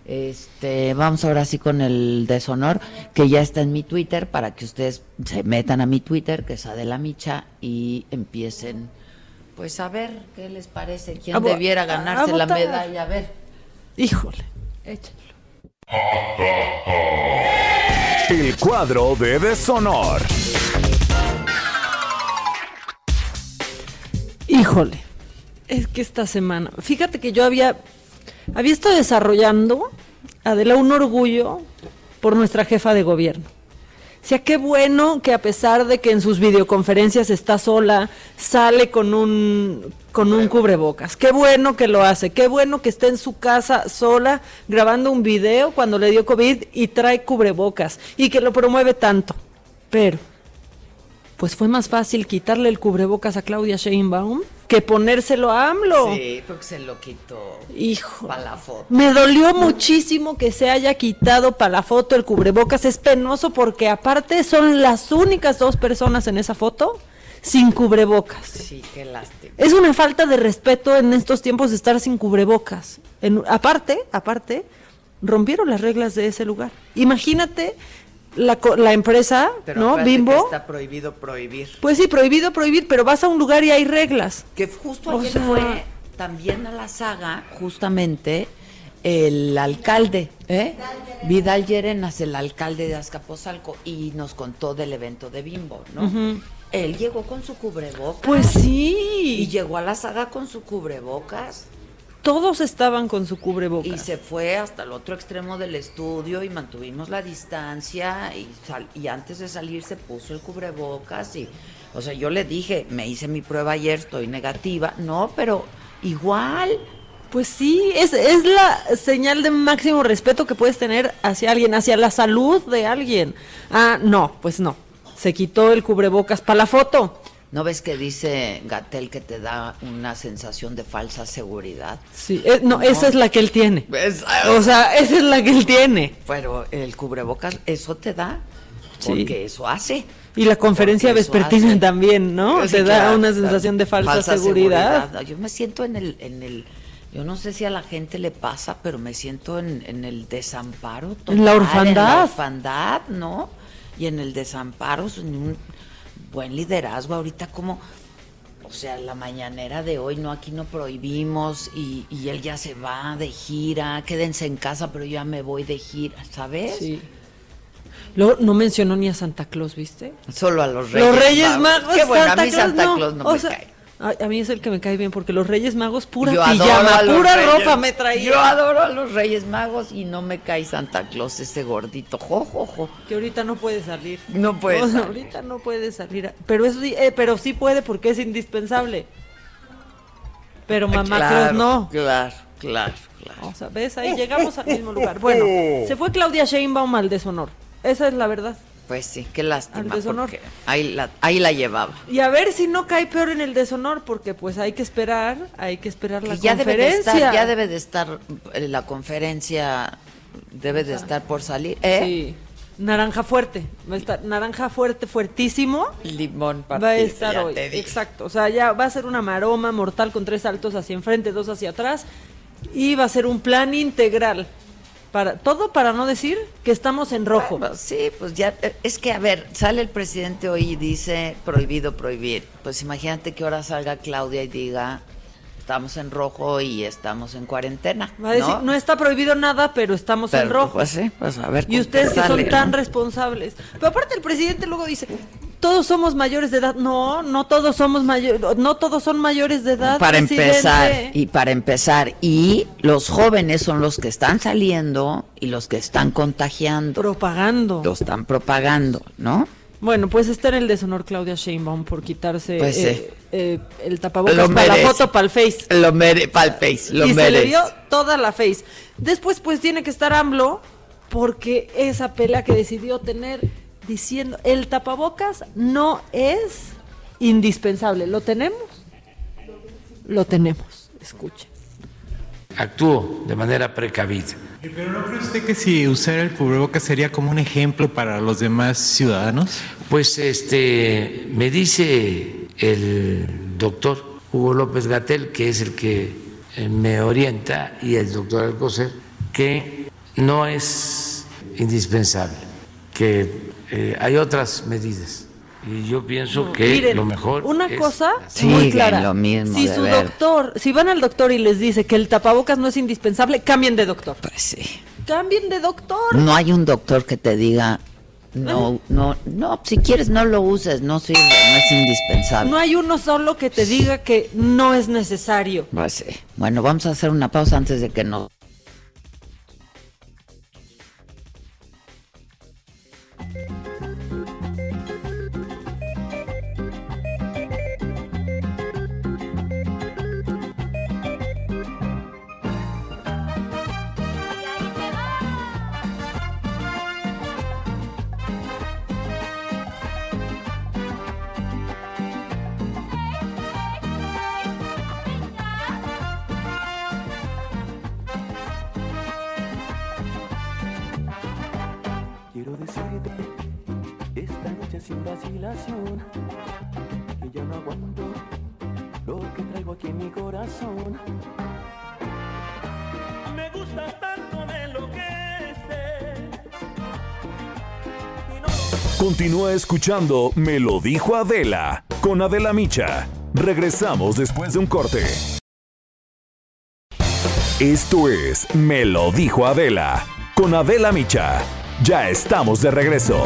Este, vamos ahora sí con el deshonor, que ya está en mi Twitter, para que ustedes se metan a mi Twitter, que es Adela Micha, y empiecen, pues a ver qué les parece, quién debiera ganarse la medalla, a ver. Híjole, échalo. El cuadro de deshonor. Híjole, es que esta semana, fíjate que yo había, había estado desarrollando, Adela, un orgullo por nuestra jefa de gobierno. O sea, qué bueno que a pesar de que en sus videoconferencias está sola, sale con un, con un cubrebocas. Qué bueno que lo hace. Qué bueno que está en su casa sola grabando un video cuando le dio COVID y trae cubrebocas y que lo promueve tanto. Pero pues fue más fácil quitarle el cubrebocas a Claudia Sheinbaum que ponérselo a AMLO. Sí, porque se lo quitó. Hijo. Para la foto. Me dolió muchísimo que se haya quitado para la foto el cubrebocas. Es penoso porque aparte son las únicas dos personas en esa foto sin cubrebocas. Sí, qué lástima. Es una falta de respeto en estos tiempos de estar sin cubrebocas. En, aparte, aparte, rompieron las reglas de ese lugar. Imagínate la, la empresa, ¿no? Bimbo. está prohibido prohibir. Pues sí, prohibido prohibir, pero vas a un lugar y hay reglas. Que justo ayer fue también a la saga, justamente, el alcalde, ¿eh? Vidal Llerenas, el alcalde de Azcapotzalco, y nos contó del evento de Bimbo, ¿no? Él llegó con su cubrebocas. Pues sí. Y llegó a la saga con su cubrebocas todos estaban con su cubrebocas. Y se fue hasta el otro extremo del estudio y mantuvimos la distancia y, y antes de salir se puso el cubrebocas y, o sea, yo le dije, me hice mi prueba ayer, estoy negativa, no, pero igual. Pues sí, es, es la señal de máximo respeto que puedes tener hacia alguien, hacia la salud de alguien. Ah, no, pues no. Se quitó el cubrebocas para la foto. ¿No ves que dice Gatel que te da una sensación de falsa seguridad? Sí, eh, no, esa es la que él tiene. o sea, esa es la que él tiene. Pero el cubrebocas, eso te da, porque eso hace. Y la conferencia vespertina también, ¿no? te da una sensación de falsa, seguridad. Yo me siento en el, en el, yo no sé si a la gente le pasa, pero me siento en, en el desamparo. en la orfandad. En la orfandad, ¿no? Y en el desamparo, en un buen liderazgo ahorita como o sea, la mañanera de hoy, no, aquí no prohibimos y, y, él ya se va de gira, quédense en casa, pero yo ya me voy de gira, ¿sabes? Sí. Luego no mencionó ni a Santa Claus, ¿viste? Solo a los Reyes Los Reyes Magos. Qué bueno, a mí Santa Claus no, me cae a mí es el que me cae bien porque los Reyes Magos pura pijama, pura ropa me traía. Yo adoro a los Reyes Magos y no me cae Santa Claus ese gordito, jo, Que ahorita no puede salir. No puede. Ahorita no puede salir, pero eso eh, pero sí puede porque es indispensable. Pero mamá Claus no. Claro, claro, claro. O sea, ves, ahí llegamos al mismo lugar. Bueno, se fue Claudia Sheinbaum al deshonor. Esa es la verdad. Pues sí, qué lástima. Porque ahí la, ahí la llevaba. Y a ver si no cae peor en el deshonor, porque pues hay que esperar, hay que esperar la ya conferencia. Debe de estar, ya debe de estar eh, la conferencia, debe de estar por salir. ¿eh? Sí. Naranja fuerte, va a estar naranja fuerte, fuertísimo. Limón Va a estar hoy. Exacto, o sea, ya va a ser una maroma mortal con tres saltos hacia enfrente, dos hacia atrás. Y va a ser un plan integral para, todo para no decir que estamos en rojo. sí, pues ya, eh, es que a ver, sale el presidente hoy y dice prohibido prohibir. Pues imagínate que ahora salga Claudia y diga estamos en rojo y estamos en cuarentena. Va a decir, ¿no? está prohibido nada, pero estamos en rojo. Pues sí, pues a ver. Y ustedes que son tan responsables. Pero aparte el presidente luego dice, todos somos mayores de edad. No, no todos somos mayores, no todos son mayores de edad. Para empezar, y para empezar, y los jóvenes son los que están saliendo y los que están contagiando. Propagando. Lo están propagando, ¿no? Bueno, pues está en el deshonor Claudia Sheinbaum por quitarse pues eh, eh, el tapabocas para la foto, para el face. Lo mere, para el face, lo Y se le dio toda la face. Después pues tiene que estar AMLO porque esa pelea que decidió tener diciendo el tapabocas no es indispensable. ¿Lo tenemos? Lo tenemos. Escuchen. Actúo de manera precavida pero ¿no cree usted que si usar el cubrebocas sería como un ejemplo para los demás ciudadanos? Pues este me dice el doctor Hugo López Gatel, que es el que eh, me orienta, y el doctor Alcocer, que no es indispensable, que eh, hay otras medidas. Y yo pienso que lo mejor. Una cosa muy clara. Lo mismo si su doctor, si van al doctor y les dice que el tapabocas no es indispensable, cambien de doctor. Pues sí. Cambien de doctor. No hay un doctor que te diga. No, no, no, si quieres no lo uses, no sirve, no es indispensable. No hay uno solo que te diga que no es necesario. Pues sí. Bueno, vamos a hacer una pausa antes de que nos vacilación, que ya no aguanto lo que traigo aquí en mi corazón. Me gusta tanto, me enloquece. Continúa escuchando Me lo dijo Adela con Adela Micha. Regresamos después de un corte. Esto es Me lo dijo Adela con Adela Micha. Ya estamos de regreso.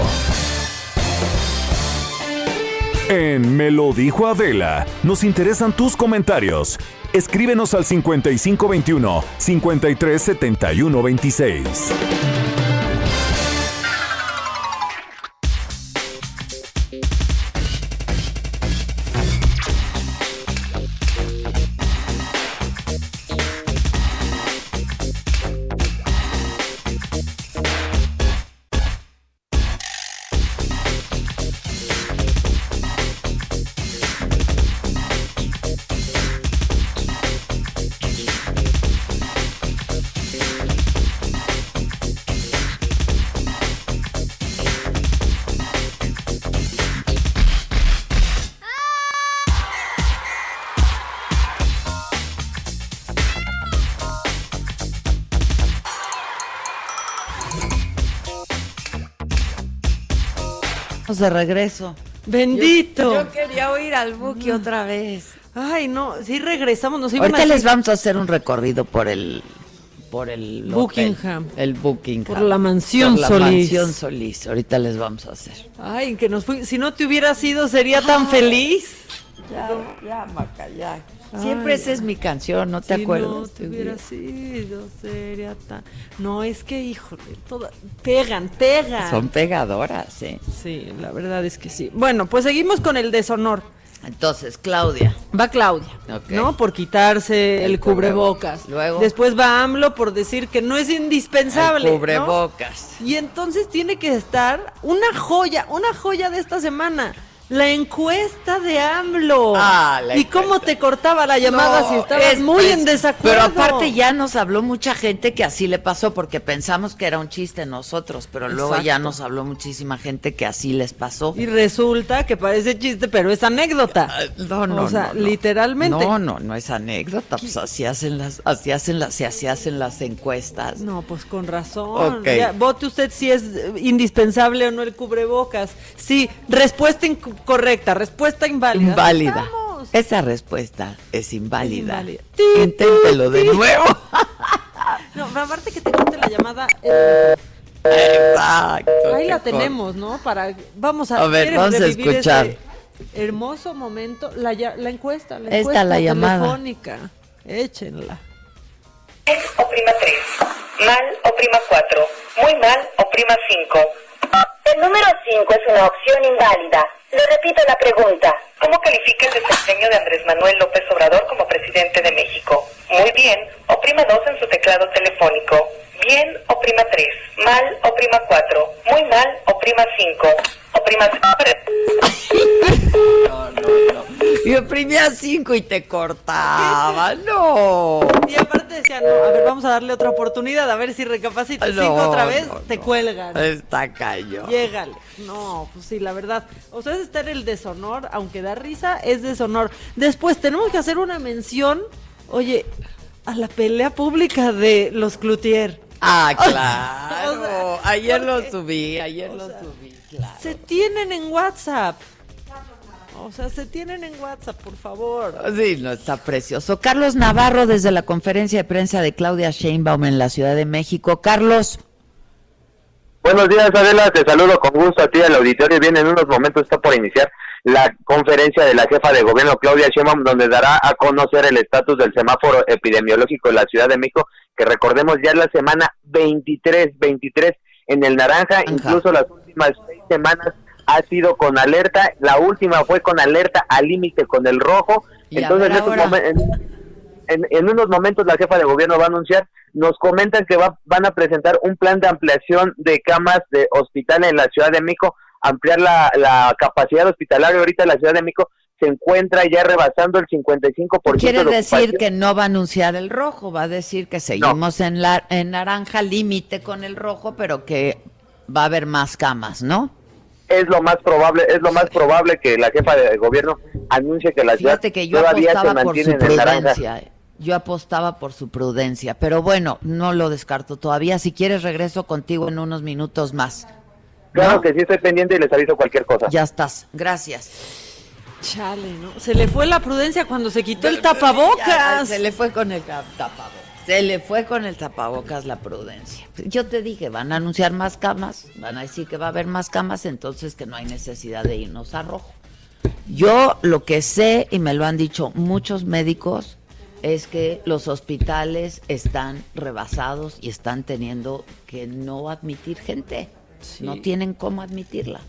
En Me lo dijo Adela, nos interesan tus comentarios. Escríbenos al 5521 537126. De regreso. Bendito. Yo, quería oír al Buki otra vez. Ay, no, si regresamos, nos iban Ahorita les vamos a hacer un recorrido por el por el Buckingham. el Buckingham. Por la mansión por la Solís. mansión Solís. Ahorita les vamos a hacer. Ay, que nos fui, si no te hubiera sido sería tan feliz. Ya, ya, Maca, ya. Siempre esa es mi canción, ¿no te si acuerdas? No te hubiera sido, sería tan. No, es que, híjole, pegan, pegan. Son pegadoras, ¿eh? Sí, la verdad es que sí. Bueno, pues seguimos con el deshonor. Entonces, Claudia. Va Claudia, ¿no? Por quitarse el, cubrebocas. Luego. Después va AMLO por decir que no es indispensable. El cubrebocas. Y entonces tiene que estar una joya, una joya de esta semana la encuesta de AMLO. Ah, ¿Y cómo te cortaba la llamada si estabas muy en desacuerdo? Pero aparte ya nos habló mucha gente que así le pasó porque pensamos que era un chiste nosotros, pero luego ya nos habló muchísima gente que así les pasó. Y resulta que parece chiste, pero es anécdota. Ah, no, no, o sea, literalmente. No, no, no es anécdota, pues así hacen las así hacen las así hacen las encuestas. No, pues con razón. vote usted si es indispensable o no el cubrebocas. Sí, respuesta correcta, respuesta inválida. Inválida. Esa respuesta es inválida. Inténtelo de nuevo. no, aparte que te corte la llamada. Ahí la tenemos, ¿no? Para vamos a, a ver, vamos a escuchar. hermoso momento, la, la encuesta, la encuesta la llamada. telefónica. Échenla. o prima 3, mal o prima 4, muy mal o prima 5. El número 5 es una opción inválida. Le repito la pregunta. ¿Cómo califica el desempeño de Andrés Manuel López Obrador como presidente de México? Muy bien, oprima 2 en su teclado telefónico. Bien, oprima 3. Mal, oprima 4. Muy mal, oprima 5. Oprima... No, no, no. Y oprimía 5 y te cortaba. No. Y aparte decía, no, a ver, vamos a darle otra oportunidad, a ver si recapacita. 5 otra vez, te cuelgan. Está callo. Llégale. No, pues sí, la verdad. O sea, es estar el deshonor, aunque da risa, es deshonor. Después tenemos que hacer una mención, oye, a la pelea pública de los Cloutier. Ah, claro. ayer lo subí, ayer lo subí, claro. Se tienen en WhatsApp. O sea, se tienen en WhatsApp, por favor. Sí, no, está precioso. Carlos Navarro desde la conferencia de prensa de Claudia Sheinbaum en la Ciudad de México. Carlos. Buenos días, Adela. Te saludo con gusto a ti al auditorio. Bien, en unos momentos está por iniciar la conferencia de la jefa de gobierno Claudia Sheinbaum, donde dará a conocer el estatus del semáforo epidemiológico en la Ciudad de México, que recordemos ya es la semana 23, 23 en el naranja, incluso las últimas seis semanas ha sido con alerta, la última fue con alerta al límite con el rojo, entonces en, en, unos momentos la jefa de gobierno va a anunciar, nos comentan que va, van a presentar un plan de ampliación de camas de hospital en la Ciudad de México, ampliar la, la capacidad hospitalaria ahorita en la Ciudad de México se encuentra ya rebasando el 55%. Quiere decir que no va a anunciar el rojo, va a decir que seguimos en la en naranja límite con el rojo, pero que va a haber más camas, ¿no? es lo más probable, es lo más probable que la jefa de gobierno anuncie que la ciudad que yo todavía se por mantiene su en naranja. prudencia. Yo apostaba por su prudencia, pero bueno, no lo descarto todavía. Si quieres regreso contigo en unos minutos más. Claro que sí estoy pendiente y les aviso cualquier cosa. Ya estás. Gracias. Chale, ¿no? Se le fue la prudencia cuando se quitó el tapabocas. Se le fue con el tapabocas. Se le fue con el tapabocas la prudencia. Yo te dije, van a anunciar más camas, van a decir que va a haber más camas, entonces que no hay necesidad de irnos a rojo. Yo lo que sé, y me lo han dicho muchos médicos, es que los hospitales están rebasados y están teniendo que no admitir gente. No tienen cómo admitirla.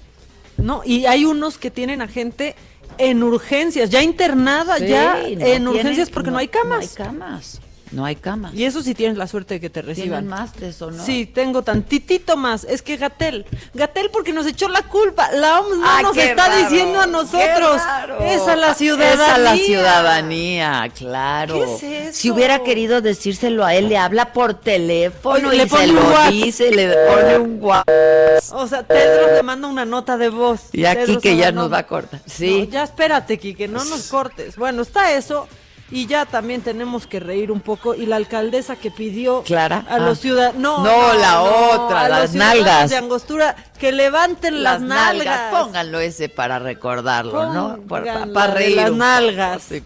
No, y hay unos que tienen a gente en urgencias, ya internada, Sí, ya no en tienen- urgencias porque no, hay camas. No hay camas. No hay camas. Y eso sí tienes la suerte de que te reciban. ¿Tienen más de eso, no? Sí, tengo tantitito más. Es que Gatel, Gatel porque nos echó la culpa. La OMS no Ah, nos está raro, diciendo a nosotros. raro. Esa la ciudadanía. Esa la ciudadanía, claro. ¿Qué es eso? Si hubiera querido decírselo a él, le habla por teléfono Oye, y le pone se un lo dice, le pone un WhatsApp. O sea, Tedros le manda una nota de voz. Y aquí que ya nos va a cortar. Sí. No, ya espérate, Quique, no nos cortes. Bueno, está eso. Y ya también tenemos que reír un poco. Y la alcaldesa que pidió Clara. a los Ah. ciudadanos. No, No, la otra, a las los nalgas. De Angostura, que levanten las, nalgas. Pónganlo ese para recordarlo, ¿no? Para reír. las nalgas. Sí,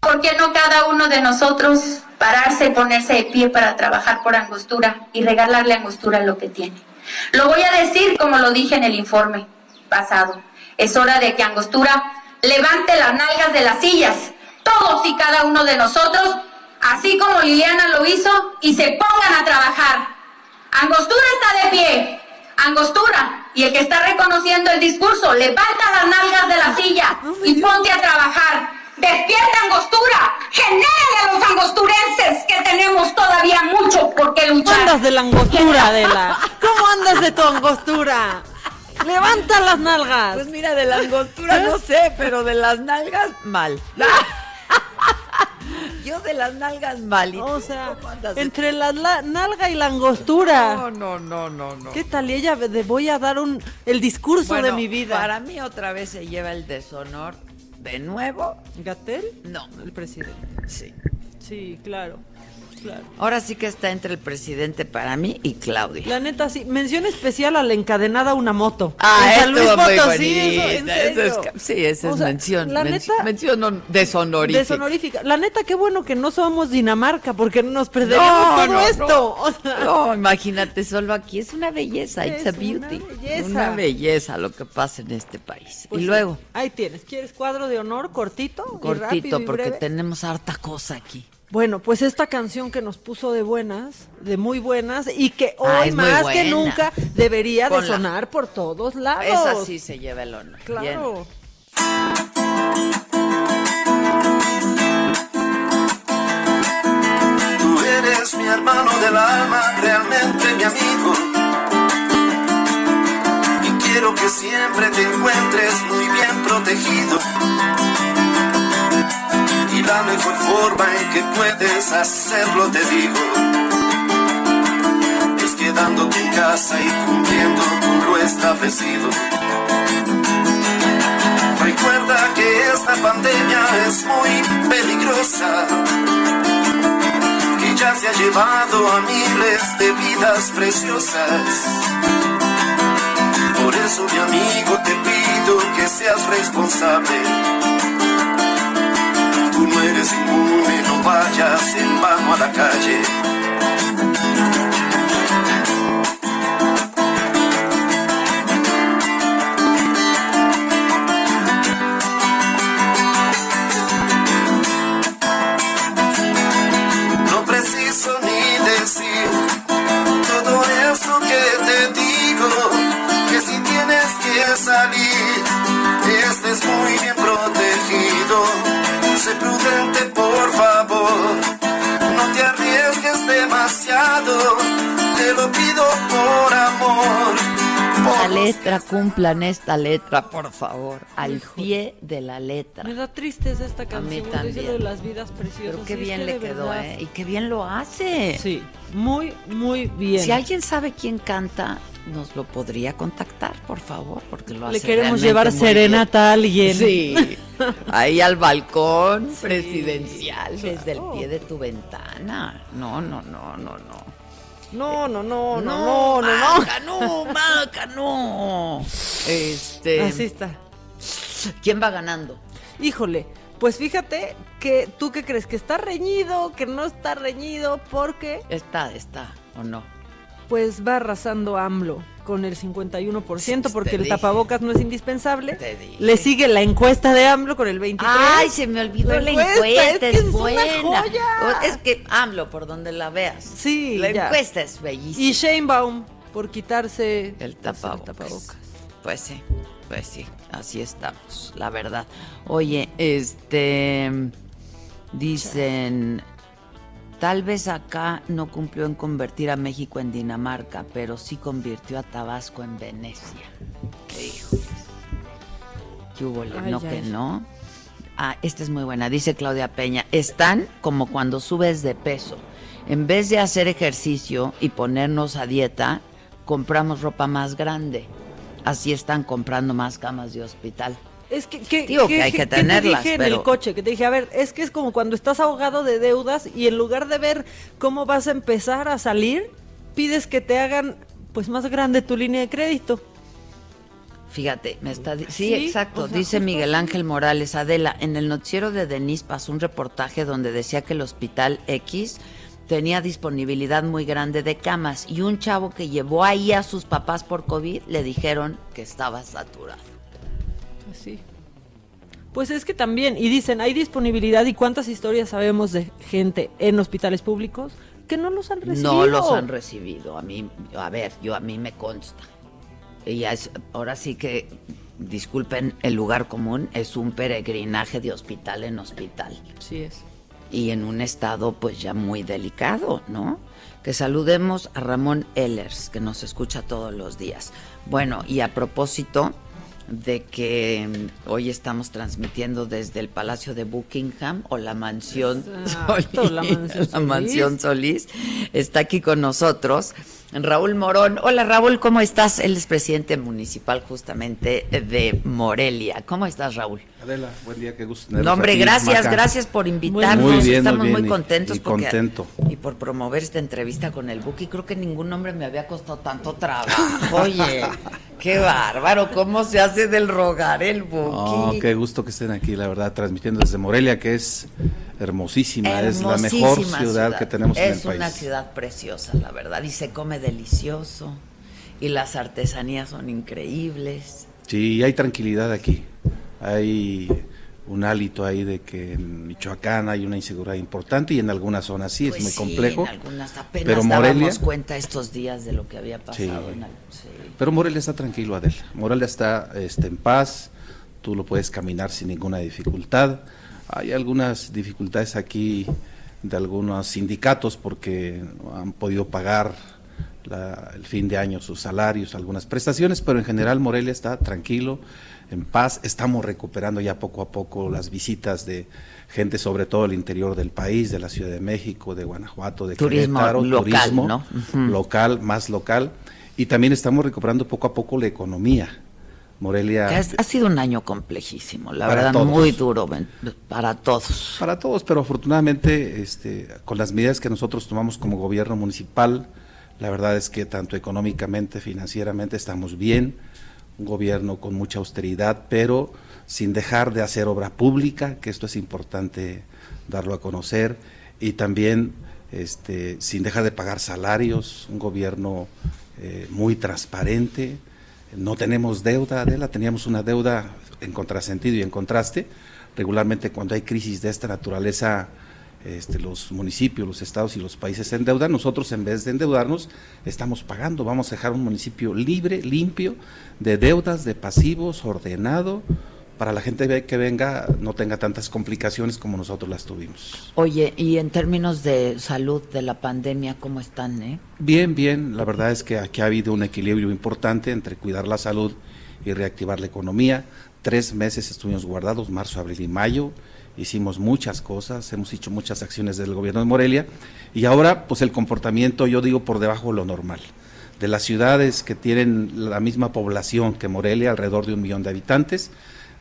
¿Por qué no cada uno de nosotros pararse y ponerse de pie para trabajar por Angostura y regalarle a Angostura lo que tiene? Lo voy a decir como lo dije en el informe pasado. Es hora de que Angostura levante las nalgas de las sillas, todos y cada uno de nosotros, así como Liliana lo hizo, y se pongan a trabajar. Angostura está de pie. Angostura, y el que está reconociendo el discurso, levanta las nalgas de la silla y ponte a trabajar. Despierta Angostura, genérale a los angosturenses que tenemos todavía mucho por qué ¿Cómo luchar. andas de la angostura, Adela? ¿Cómo andas de tu angostura? Levanta las nalgas. Pues mira, de la angostura no sé, pero de las nalgas, mal. Yo de las nalgas mal. ¿Y O sea, entre la, la nalga y la angostura. No, no, no, no, no. ¿Qué tal? Y ella de voy a dar un el discurso de mi vida. Para mí otra vez se lleva el deshonor de nuevo. ¿Gatel? No. El presidente. Sí. Sí, claro. Claro. Ahora sí que está entre el presidente para mí y Claudia. La neta, sí. Mención especial a la encadenada a una moto. Ah, En San Luis Potosí, eso, en. Eso es sí, esa O es sea, mención. la mención, neta- mención hon- deshonorífica. Deshonorífica. La neta, qué bueno que no somos Dinamarca, porque nos perderíamos todo no, esto. no. O sea, No, imagínate, solo aquí es una belleza, it's a una beauty. belleza. Una belleza lo que pasa en este país. pues y sí, luego, Ahí tienes. ¿Quieres cuadro de honor cortito? y rápido cortito, y porque breve? tenemos harta cosa aquí. Bueno, pues esta canción que nos puso de buenas, de muy buenas, y que hoy más que nunca debería de Ponla. sonar por todos lados. Esa sí se lleva el honor. Claro. Tú eres mi hermano del alma, realmente mi amigo. Y quiero que siempre te encuentres muy bien protegido. Y la mejor forma en que puedes hacerlo, te digo, es quedándote en casa y cumpliendo con lo establecido. Recuerda que esta pandemia es muy peligrosa que ya se ha llevado a miles de vidas preciosas. Por eso, mi amigo, te pido que seas responsable. Eres no vayas en vano a la calle. No preciso ni decir todo esto que te digo, que si tienes que salir, estés muy bien. Prudente, Letra, cumplan esta letra, por favor, al pie de la letra. Me da tristeza esta A canción. mí cuando dice también. lo de las vidas preciosas. Pero qué Sí, es bien que le quedó, verdad- ¿eh? Y qué bien lo hace. Sí, muy, muy bien. Si alguien sabe quién canta nos lo podría contactar, por favor, porque lo Le queremos llevar serenata a alguien. Sí, ahí al balcón presidencial, desde el pie de tu ventana. No, no, no, no, no. No, no, no, no, no, no, no. No, Maca, no. Este. Así está. ¿Quién va ganando? Híjole, pues fíjate que tú qué crees, que está reñido, que no está reñido, porque... Está, está, ¿o no? Pues va arrasando AMLO con el 51%, porque el tapabocas no es indispensable. Le sigue la encuesta de AMLO con el 23%. Ay, se me olvidó la, encuesta, es, buena. Es que AMLO, por donde la veas. Sí, La encuesta es bellísima. Y Sheinbaum, por quitarse el tapabocas. Pues sí, pues sí, así estamos, la verdad. Oye, este, dicen, tal vez acá no cumplió en convertir a México en Dinamarca, pero sí convirtió a Tabasco en Venecia. ¿Qué hijos? ¿Qué hubo? Ay, no, ay. que no. Ah, esta es muy buena, dice Claudia Peña. Están como cuando subes de peso. En vez de hacer ejercicio y ponernos a dieta, compramos ropa más grande. Así están comprando más camas de hospital. Es que, que, Digo que hay que tenerlas, te dije en el coche, que te dije, a ver, es que es como cuando estás ahogado de deudas y en lugar de ver cómo vas a empezar a salir, pides que te hagan pues más grande tu línea de crédito. Fíjate, me está... Sí, Sí, exacto. o sea, dice justo Miguel Ángel Morales. Adela, en el noticiero de Denis pasó un reportaje donde decía que el hospital X tenía disponibilidad muy grande de camas y un chavo que llevó ahí a sus papás por COVID le dijeron que estaba saturado. Sí. Pues es que también, y dicen, hay disponibilidad y cuántas historias sabemos de gente en hospitales públicos que no los han recibido. No los han recibido. A mí, a ver, yo a mí me consta. Y es- ahora sí que, disculpen el lugar común, es un peregrinaje de hospital en hospital. Sí es. Y en un estado pues ya muy delicado, ¿no? Que saludemos a Ramón Ellers, que nos escucha todos los días. Bueno, y a propósito de que mm, hoy estamos transmitiendo desde el Palacio de Buckingham o la mansión Exacto, Solís, la mansión la Solís. mansión Solís, está aquí con nosotros Raúl Morón. Hola Raúl, ¿cómo estás? Él es presidente municipal justamente de Morelia. ¿Cómo estás Raúl? Adela, buen día, qué gusto. No, tenerlos hombre, aquí, gracias, Maca. gracias por invitarnos. Muy bien, Estamos muy muy, bien, y- contentos y porque- contento. y por promover esta entrevista con el Buki. Creo que ningún hombre me había costado tanto trabajo. Oye, qué bárbaro, cómo se hace del rogar el Buki. Oh, qué gusto que estén aquí, la verdad, transmitiendo desde Morelia, que es hermosísima, es la mejor ciudad, que tenemos en el Es una país. ciudad preciosa, la verdad, y se come delicioso. Y las artesanías son increíbles. Sí, hay tranquilidad aquí. Hay un hálito ahí de que en Michoacán hay una inseguridad importante y en algunas zonas sí, Pues es muy sí, complejo. en algunas apenas pero dábamos Morelia, cuenta estos días de lo que había pasado. Sí. en al- sí. Pero Morelia está tranquilo, Adela. Morelia está este, en paz, tú lo puedes caminar sin ninguna dificultad. Hay algunas dificultades aquí de algunos sindicatos porque no han podido pagar la- el fin de año sus salarios, algunas prestaciones, pero en general Morelia está tranquilo, en paz. Estamos recuperando ya poco a poco las visitas de gente, sobre todo del interior del país, de la Ciudad de México, de Guanajuato, de Turismo local, turismo local, más local. Y también estamos recuperando poco a poco la economía. Morelia. Ha, sido un año complejísimo, la verdad, todos. muy duro para todos. Para todos, pero afortunadamente, este, con las medidas que nosotros tomamos como gobierno municipal, la verdad es que tanto económicamente, financieramente estamos bien, un gobierno con mucha austeridad, pero sin dejar de hacer obra pública, que esto es importante darlo a conocer, y también este, sin dejar de pagar salarios, un gobierno eh, muy transparente, no tenemos deuda, Adela, teníamos una deuda en contrasentido y en contraste. Regularmente cuando hay crisis de esta naturaleza, este, los municipios, los estados y los países se endeudan, nosotros en vez de endeudarnos estamos pagando, vamos a dejar un municipio libre, limpio, de deudas, de pasivos, ordenado, para la gente que venga no tenga tantas complicaciones como nosotros las tuvimos. Oye, y en términos de salud de la pandemia, ¿cómo están, eh? Bien, bien. La verdad es que aquí ha habido un equilibrio importante entre cuidar la salud y reactivar la economía. Tres meses estuvimos guardados, marzo, abril y mayo. Hicimos muchas cosas, hemos hecho muchas acciones del gobierno de Morelia y ahora pues el comportamiento, yo digo, por debajo de lo normal. de las ciudades que tienen la misma población que Morelia, alrededor de un millón de habitantes,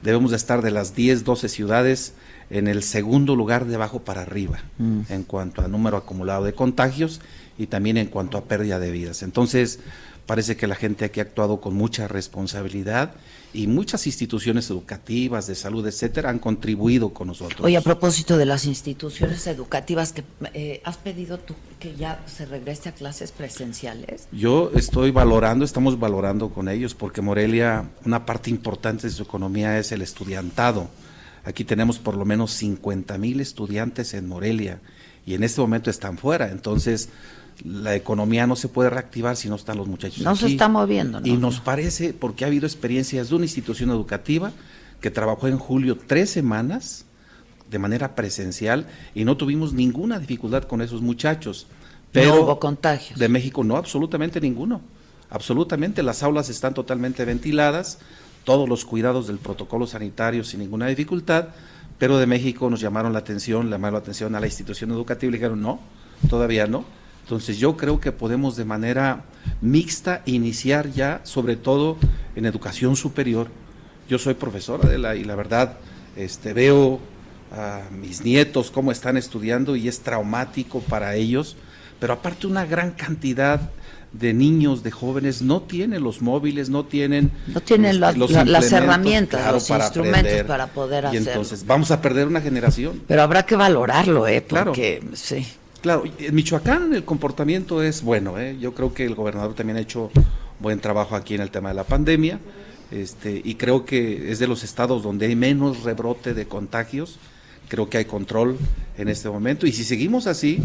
debemos de estar de las 10, 12 ciudades en el segundo lugar de abajo para arriba mm. en cuanto a número acumulado de contagios y también en cuanto a pérdida de vidas. Entonces, parece que la gente aquí ha actuado con mucha responsabilidad y muchas instituciones educativas, de salud, etcétera, han contribuido con nosotros. Oye, a propósito de las instituciones educativas, que eh, ¿has pedido tú que ya se regrese a clases presenciales? Yo estoy valorando, estamos valorando con ellos, porque Morelia, una parte importante de su economía es el estudiantado. Aquí tenemos por lo menos 50 mil estudiantes en Morelia y en este momento están fuera. Entonces, la economía no se puede reactivar si no están los muchachos. No se está moviendo. Y nos parece, porque ha habido experiencias de una institución educativa que trabajó en julio tres semanas de manera presencial y no tuvimos ninguna dificultad con esos muchachos. Pero no hubo contagios. De México no, absolutamente ninguno. Absolutamente, las aulas están totalmente ventiladas, todos los cuidados del protocolo sanitario sin ninguna dificultad, pero de México nos llamaron la atención, llamaron la atención a la institución educativa y dijeron no, todavía no entonces yo creo que podemos de manera mixta iniciar ya, sobre todo en educación superior. Yo soy profesora de la y la verdad este, veo a mis nietos cómo están estudiando y es traumático para ellos, pero aparte una gran cantidad de niños, de jóvenes, no tienen los móviles, no tienen, no tienen las herramientas, los instrumentos para poder hacerlo. Y entonces vamos a perder una generación. Pero habrá que valorarlo, ¿eh? Porque, sí. Claro, en Michoacán el comportamiento es bueno, ¿eh? yo creo que el gobernador también ha hecho buen trabajo aquí en el tema de la pandemia, este, y creo que es de los estados donde hay menos rebrote de contagios, creo que hay control en este momento, y si seguimos así,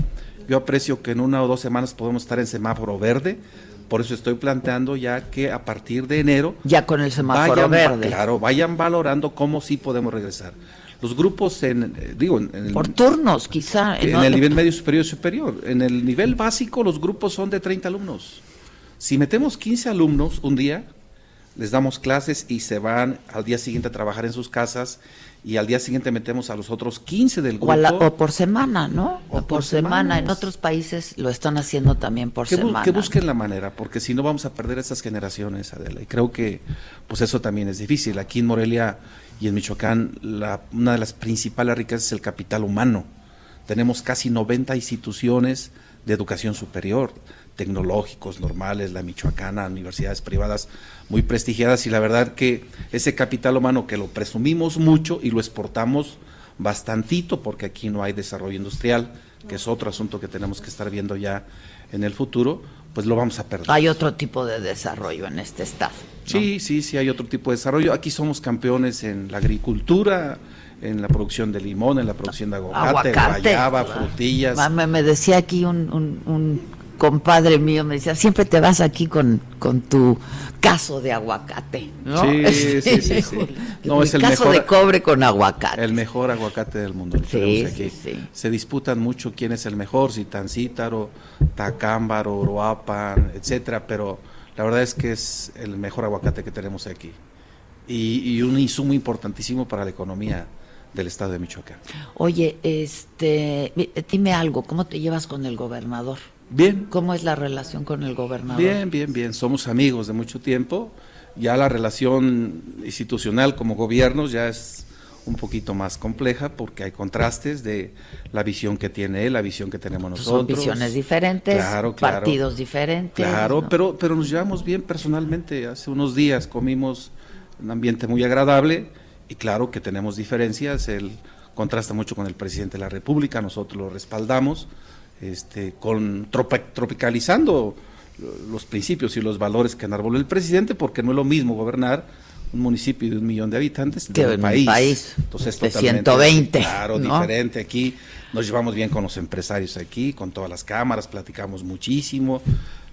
yo aprecio que en una o dos semanas podemos estar en semáforo verde, por eso estoy planteando ya que a partir de enero... Ya con el semáforo verde. Claro, vayan valorando cómo sí podemos regresar los grupos en, eh, digo, en, el, por turnos quizá. En, el nivel medio superior y superior. En el nivel básico los grupos son de 30 alumnos. Si metemos 15 alumnos un día, les damos clases y se van al día siguiente a trabajar en sus casas y al día siguiente metemos a los otros 15 del grupo. O, por semana, ¿no? O, por, semana. En otros países lo están haciendo también por semana. que busquen la manera, porque si no vamos a perder esas generaciones, Adela. Y creo que pues eso también es difícil. Aquí en Morelia y en Michoacán la, una de las principales riquezas es el capital humano. Tenemos casi 90 instituciones de educación superior, tecnológicos, normales, la Michoacana, universidades privadas muy prestigiadas y la verdad que ese capital humano que lo presumimos mucho y lo exportamos bastantito porque aquí no hay desarrollo industrial, que es otro asunto que tenemos que estar viendo ya en el futuro, pues lo vamos a perder. Hay otro tipo de desarrollo en este estado. Sí, sí, sí, hay otro tipo de desarrollo. Aquí somos campeones en la agricultura, en la producción de limón, en la producción de aguacate, guayaba, frutillas. Me, decía aquí un compadre mío me decía, siempre te vas aquí con, con tu caso de aguacate, ¿no? Sí, sí, sí. No, es el caso de cobre con aguacate. El mejor aguacate del mundo. Sí, sí, Se disputan mucho quién es el mejor, si Tancítaro, Tacámbaro, Uruapan, etcétera, pero la verdad es que es el mejor aguacate que tenemos aquí. Y, y un insumo importantísimo para la economía del estado de Michoacán. Oye, este, dime algo, ¿cómo te llevas con el gobernador? Bien. ¿Cómo es la relación con el gobernador? Bien, bien, bien. Somos amigos de mucho tiempo. Ya la relación institucional como gobiernos ya es un poquito más compleja porque hay contrastes de la visión que tiene él, la visión que tenemos nosotros. Son visiones diferentes, partidos diferentes. Claro, pero, pero nos llevamos bien personalmente. Hace unos días comimos un ambiente muy agradable y claro que tenemos diferencias. Él contrasta mucho con el presidente de la República, nosotros lo respaldamos este, con tropicalizando los principios y los valores que enarboló el presidente, porque no es lo mismo gobernar un municipio de un millón de habitantes un país, Entonces, de 120. Claro, diferente. Aquí nos llevamos bien con los empresarios aquí, con todas las cámaras, platicamos muchísimo.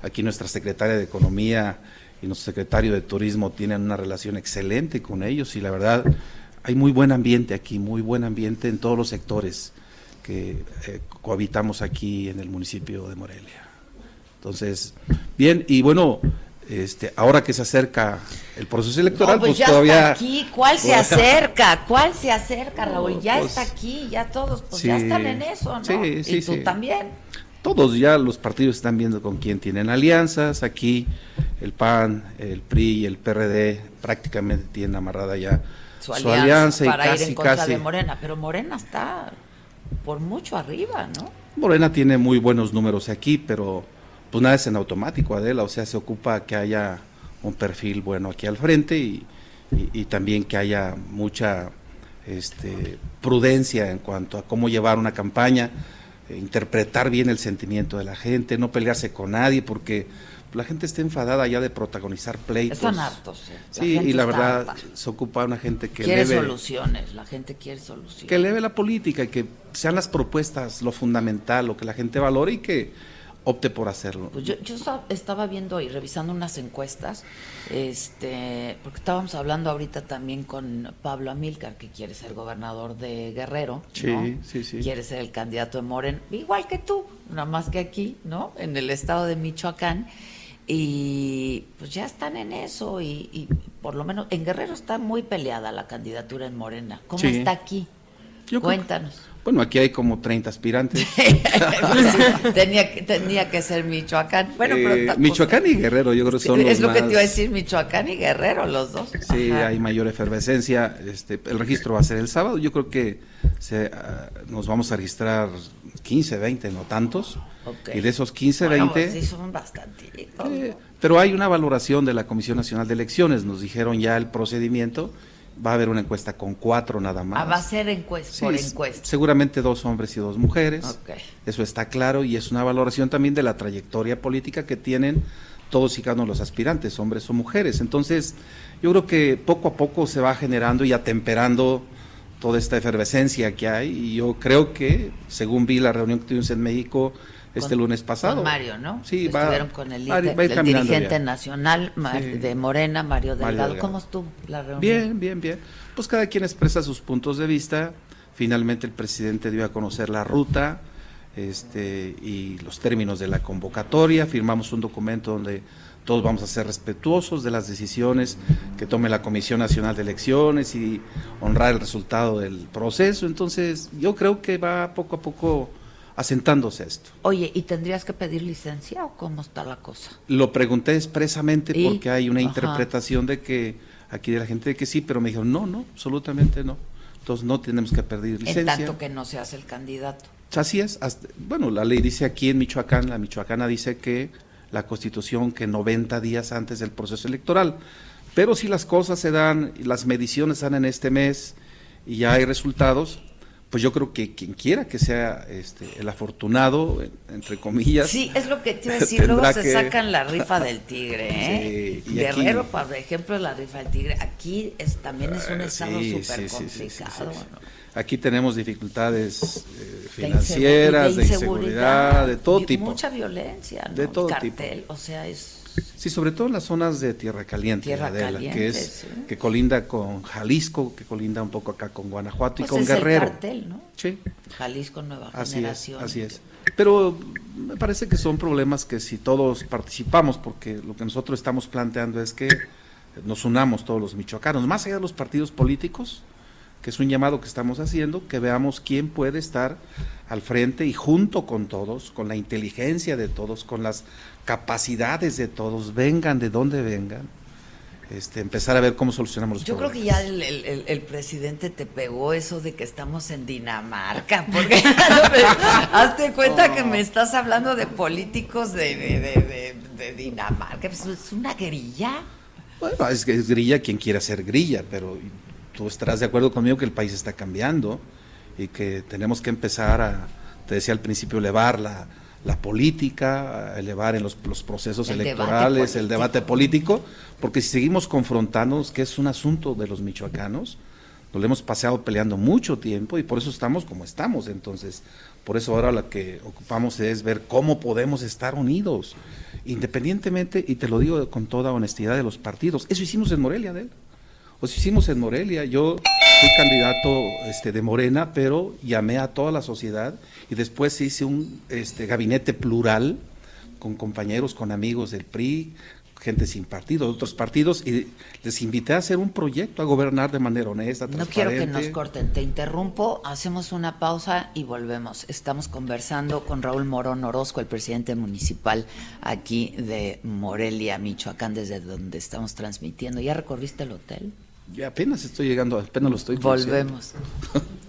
Aquí nuestra secretaria de Economía y nuestro secretario de Turismo tienen una relación excelente con ellos y la verdad hay muy buen ambiente aquí, muy buen ambiente en todos los sectores que eh, cohabitamos aquí en el municipio de Morelia. Entonces, bien, y bueno, este, ahora que se acerca el proceso electoral, pues, pues, ya todavía... Está aquí, ¿cuál se acerca? ¿Cuál se acerca, Raúl? Ya pues, está aquí, ya todos, pues ya están en eso, ¿no? Sí, sí, y tú también. todos ya los partidos están viendo con quién tienen alianzas. Aquí el PAN, el PRI y el PRD prácticamente tienen amarrada ya su alianza, para ir en contra de Morena. Pero Morena está por mucho arriba, ¿no? Morena tiene muy buenos números aquí, pero pues nada es en automático, Adela. O sea, se ocupa que haya un perfil bueno aquí al frente y, y también que haya mucha este, prudencia en cuanto a cómo llevar una campaña, eh, interpretar bien el sentimiento de la gente, no pelearse con nadie, porque la gente está enfadada ya de protagonizar pleitos. Están hartos. Sí, y la verdad se ocupa una gente que quiere soluciones, la gente quiere soluciones. Que leve la política y que sean las propuestas lo fundamental, lo que la gente valore y que opte por hacerlo. Pues yo, estaba viendo y revisando unas encuestas, este, porque estábamos hablando ahorita también con Pablo Amilcar, que quiere ser gobernador de Guerrero, sí, sí, sí. quiere ser el candidato de Moren, igual que tú, nada más que aquí, ¿no? En el estado de Michoacán. Y pues ya están en eso y, por lo menos en Guerrero está muy peleada la candidatura en Morena. ¿Cómo está aquí? Cuéntanos. Bueno, aquí hay como 30 aspirantes. tenía, que, tenía que ser Michoacán. Bueno, eh, Michoacán y Guerrero, yo creo que son Es lo que te iba a decir, Michoacán y Guerrero, los dos. Sí, hay mayor efervescencia. Este, el registro va a ser el sábado. Yo creo que se, ah, nos vamos a registrar 15, 20, no tantos. Y de esos 15, 20... Pues sí, son bastante. Eh, pero hay una valoración de la Comisión Nacional de Elecciones. Nos dijeron ya el procedimiento va a haber una encuesta con cuatro nada más. Ah, va a ser encuesta por encuesta. Seguramente dos hombres y dos mujeres. Eso está claro y es una valoración también de la trayectoria política que tienen todos y cada uno de los aspirantes, hombres o mujeres. Entonces, yo creo que poco a poco se va generando y atemperando toda esta efervescencia que hay y yo creo que, según vi la reunión que tuvimos en México, este lunes pasado. Con Mario, ¿no? Sí, Estuvieron con el, dirigente nacional de Morena, Mario Delgado. ¿Cómo estuvo la reunión? Bien, bien, bien. Pues cada quien expresa sus puntos de vista. Finalmente el presidente dio a conocer la ruta este, y los términos de la convocatoria. Firmamos un documento donde todos vamos a ser respetuosos de las decisiones que tome la Comisión Nacional de Elecciones y honrar el resultado del proceso. Entonces, yo creo que va poco a poco asentándose esto. Oye, ¿y tendrías que pedir licencia o cómo está la cosa? Lo pregunté expresamente porque hay una interpretación de que aquí de la gente de que sí, pero me dijeron, no, no, absolutamente no. Entonces no tenemos que pedir licencia. En tanto que no seas el candidato. Así es. bueno, la ley dice aquí en Michoacán, la michoacana dice que la constitución que 90 días antes del proceso electoral. Pero si las cosas se dan, las mediciones dan en este mes y ya hay resultados, pues yo creo que quien quiera que sea este, el afortunado, entre comillas. Sí, es lo que te iba a decir. Luego se sacan la rifa del tigre, ¿eh? Guerrero, por ejemplo, la rifa del tigre. Aquí es, también es un ah, estado súper complicado. Aquí tenemos dificultades eh, financieras, de inseguridad, de, todo tipo. Mucha violencia, ¿no? De todo Cartel, tipo. O sea, es Sí, sobre todo en las zonas de Tierra Caliente, que es que colinda con Jalisco, que colinda un poco acá con Guanajuato y pues con Guerrero. El cartel, ¿no? Sí. Jalisco Nueva así Generación. Es, así es. Pero me parece que son problemas que si todos participamos, porque lo que nosotros estamos planteando es que nos unamos todos los michoacanos, más allá de los partidos políticos, que es un llamado que estamos haciendo, que veamos quién puede estar al frente y junto con todos, con la inteligencia de todos, con las capacidades de todos, vengan de donde vengan, este, empezar a ver cómo solucionamos los Yo creo que ya el, presidente te pegó eso de que estamos en Dinamarca, porque hazte cuenta que me estás hablando de políticos de, Dinamarca, pues, es una grilla. Bueno, es es grilla quien quiera ser grilla, pero tú estarás de acuerdo conmigo que el país está cambiando y que tenemos que empezar a, te decía al principio, elevar la, política, a elevar en los, procesos electorales, el debate político, porque si seguimos confrontándonos, que es un asunto de los michoacanos, nos lo hemos pasado peleando mucho tiempo y por eso estamos como estamos. Entonces, por eso ahora lo que ocupamos es ver cómo podemos estar unidos, independientemente, y te lo digo con toda honestidad, de los partidos. Eso hicimos en Morelia, de él. Pues hicimos en Morelia. Yo fui candidato este, de Morena, pero llamé a toda la sociedad y después hice un este, gabinete plural con compañeros, con amigos del PRI, gente sin partido, de otros partidos, y les invité a hacer un proyecto, a gobernar de manera honesta, No quiero que nos corten, te interrumpo, hacemos una pausa y volvemos. Estamos conversando con Raúl Morón Orozco, el presidente municipal aquí de Morelia, Michoacán, desde donde estamos transmitiendo. ¿Ya recorriste el hotel? Ya apenas estoy llegando, apenas lo estoy Volvemos.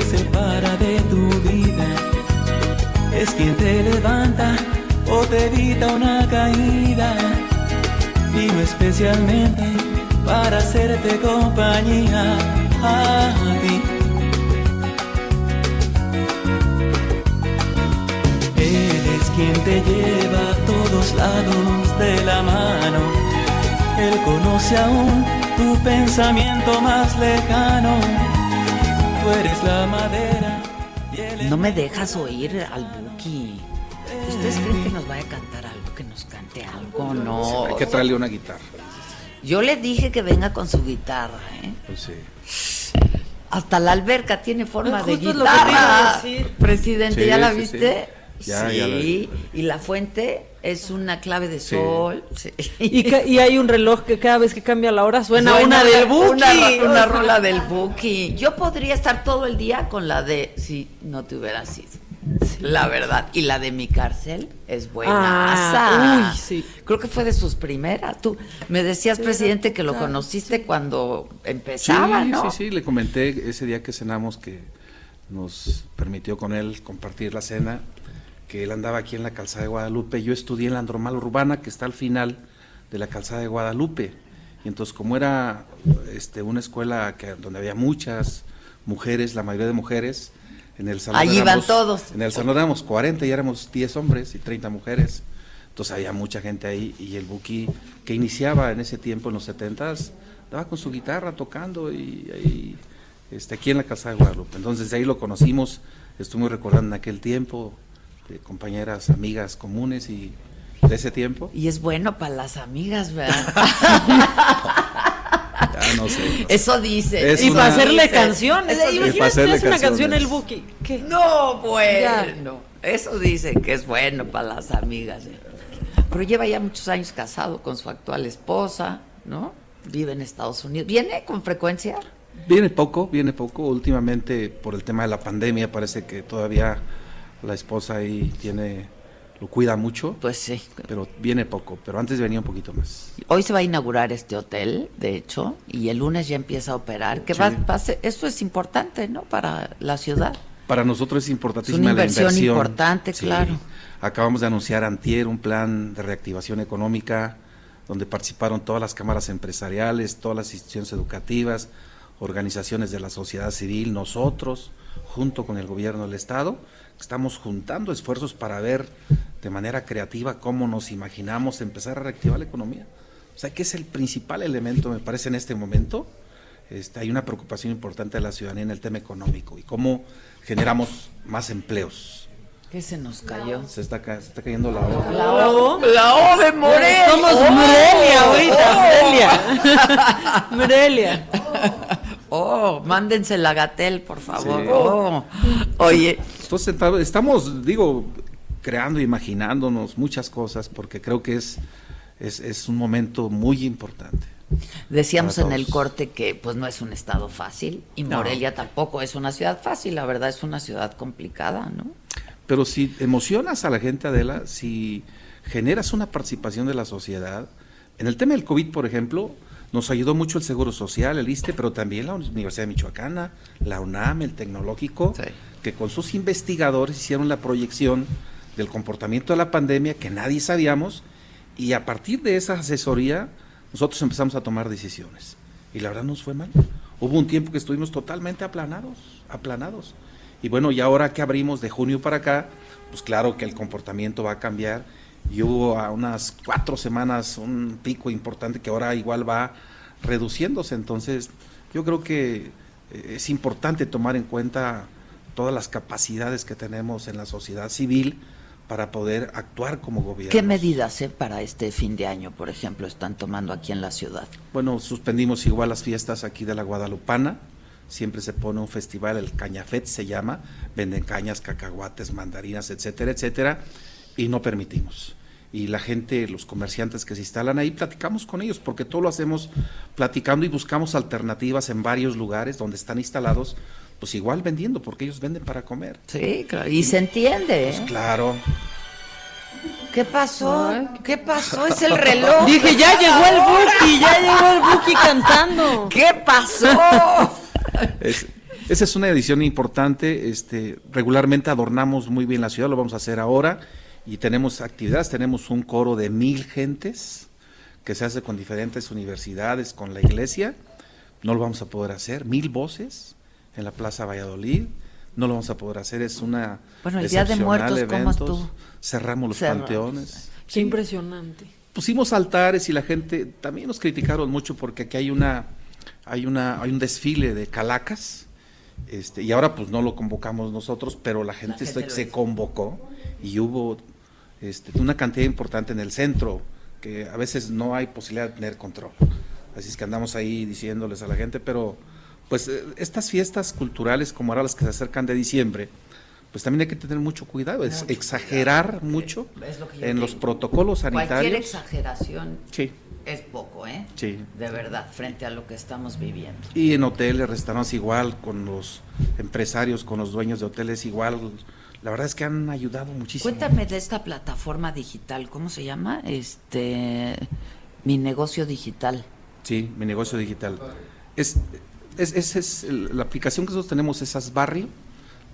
se separa de tu vida. Es quien te levanta o te evita una caída. Vino especialmente para hacerte compañía a ti. Él es quien te lleva a todos lados de la mano. Él conoce aún tu pensamiento más lejano tú eres la madera. No me dejas oír al Buki. ¿Ustedes creen que nos vaya a cantar algo? Que nos cante algo, no. Hay que traerle una guitarra. Yo le dije que venga con su guitarra, ¿eh? Pues sí. Hasta la alberca tiene forma Pues de lo que guitarra. decir. Presidente, Sí, ¿ya la sí, viste? sí. Ya, ya la vi. y la fuente es una clave de Sí. sol. sí. Y, ca- y hay un reloj que cada vez que cambia la hora suena, Suena una del Buki. Una, una rola del Buki. Yo podría estar todo el día con la de si no te hubieras sido. La verdad. Y la de mi cárcel es buena. Ah, uy, sí. Creo que fue de sus primeras. Tú me decías, presidente, que lo conociste cuando empezaba, sí, ¿no? sí, sí, le comenté ese día que cenamos que nos permitió con él compartir la cena, que él andaba aquí en la calzada de Guadalupe. Yo estudié en la normal urbana que está al final de la calzada de Guadalupe. Y entonces como era este, una escuela que, donde había muchas mujeres, la mayoría de mujeres, en el salón Allí iban éramos- todos. En el salón éramos 40 y éramos 10 hombres y 30 mujeres. Entonces había mucha gente ahí y el Buki que iniciaba en ese tiempo, en los 70s, estaba con su guitarra tocando y ahí, este, aquí en la Casa de Guadalupe. Entonces de ahí lo conocimos, estuvimos recordando en aquel tiempo, de compañeras, amigas comunes y de ese tiempo. Y es bueno para las amigas, ¿verdad? Ya no sé. Eso dice. Es Y una- para hacerle Dice. canciones. Eso Imagínate para hacerle hace una canción el Buki. ¿Qué? No, bueno. Eso dicen que es bueno para las amigas. ¿eh? Pero lleva ya muchos años casado con su actual esposa, ¿no? Vive en Estados Unidos. ¿Viene con frecuencia? Viene poco, viene poco. Últimamente, por el tema de la pandemia, parece que todavía la esposa ahí tiene, lo cuida mucho. Pues sí. Pero viene poco, pero antes venía un poquito más. Hoy se va a inaugurar este hotel, de hecho, y el lunes ya empieza a operar. Que va, Sí. va a ser- esto es importante, ¿no? Para la ciudad. Para nosotros es importantísima Es una la inversión inversión. importante, claro. Acabamos de anunciar antier un plan de reactivación económica donde participaron todas las cámaras empresariales, todas las instituciones educativas, organizaciones de la sociedad civil, nosotros, junto con el gobierno del Estado, estamos juntando esfuerzos para ver de manera creativa cómo nos imaginamos empezar a reactivar la economía. O sea, que es el principal elemento, me parece, en este momento. Este, hay una preocupación importante de la ciudadanía en el tema económico y cómo generamos más empleos. ¿Qué se nos cayó? Se está, ca- se está cayendo la O. La O, la O de Morelia. Somos Oh. Morelia ahorita, Morelia. Morelia. Oh, mándense la Gatel, por favor. Sí. Oh. Oye, Entonces ta- estamos, digo, creando, imaginándonos muchas cosas porque creo que es, es, es un momento muy importante. decíamos en el corte que pues no es un estado fácil y No. Morelia tampoco es una ciudad fácil, la verdad es una ciudad complicada, ¿no? Pero si emocionas a la gente, Adela, si generas una participación de la sociedad, en el tema del COVID, por ejemplo, nos ayudó mucho el Seguro Social, el ISTE, pero también la Universidad de Michoacana, la UNAM, el Tecnológico, que con sus investigadores hicieron la proyección del comportamiento de la pandemia que nadie sabíamos y a partir de esa asesoría nosotros empezamos a tomar decisiones. Y la verdad nos fue mal. Hubo un tiempo que estuvimos totalmente aplanados, aplanados. Y bueno, y ahora que abrimos de junio para acá, pues claro que el comportamiento va a cambiar. Y hubo a unas cuatro semanas un pico importante que ahora igual va reduciéndose. Entonces, yo creo que eh, es importante tomar en cuenta todas las capacidades que tenemos en la sociedad civil para poder actuar como gobierno. ¿Qué medidas eh, para este fin de año, por ejemplo, están tomando aquí en la ciudad? Bueno, suspendimos igual las fiestas aquí de la Guadalupana. Siempre se pone un festival, el Cañafet se llama, venden cañas, cacahuates, mandarinas, etcétera, etcétera, y no permitimos. Y la gente, los comerciantes que se instalan ahí, platicamos con ellos, porque todo lo hacemos platicando y buscamos alternativas en varios lugares donde están instalados pues igual vendiendo, porque ellos venden para comer. Sí, claro, y se entiende. Pues claro. ¿Qué pasó? ¿Qué pasó? Es el reloj. Dije, ya llegó el Buki, ya llegó el Buki cantando. ¿Qué pasó? esa es una edición importante. Este, regularmente adornamos muy bien la ciudad, lo vamos a hacer ahora. Y tenemos actividades, tenemos un coro de mil gentes que se hace con diferentes universidades, con la iglesia. No lo vamos a poder hacer, mil voces en la Plaza Valladolid. No lo vamos a poder hacer, es una. Bueno, el Día de Muertos, evento. ¿cómo Cerramos los panteones. Qué impresionante. Pusimos altares y la gente también nos criticaron mucho porque aquí hay una hay una hay un desfile de calacas este, y ahora pues no lo convocamos nosotros, pero la gente, se, convocó y hubo este, una cantidad importante en el centro que a veces no hay posibilidad de tener control. Así es que andamos ahí diciéndoles a la gente, pero pues eh, estas fiestas culturales como ahora las que se acercan de diciembre, pues también hay que tener mucho cuidado, es exagerar mucho en los protocolos sanitarios. Cualquier exageración es poco, ¿eh? Sí. De verdad, frente a lo que estamos viviendo. Y en hoteles, restaurantes igual, con los empresarios, con los dueños de hoteles igual, la verdad es que han ayudado muchísimo. Cuéntame de esta plataforma digital, ¿cómo se llama? Este, mi negocio digital. Sí, mi negocio digital. Es, es, es, la aplicación que nosotros tenemos es Barrio.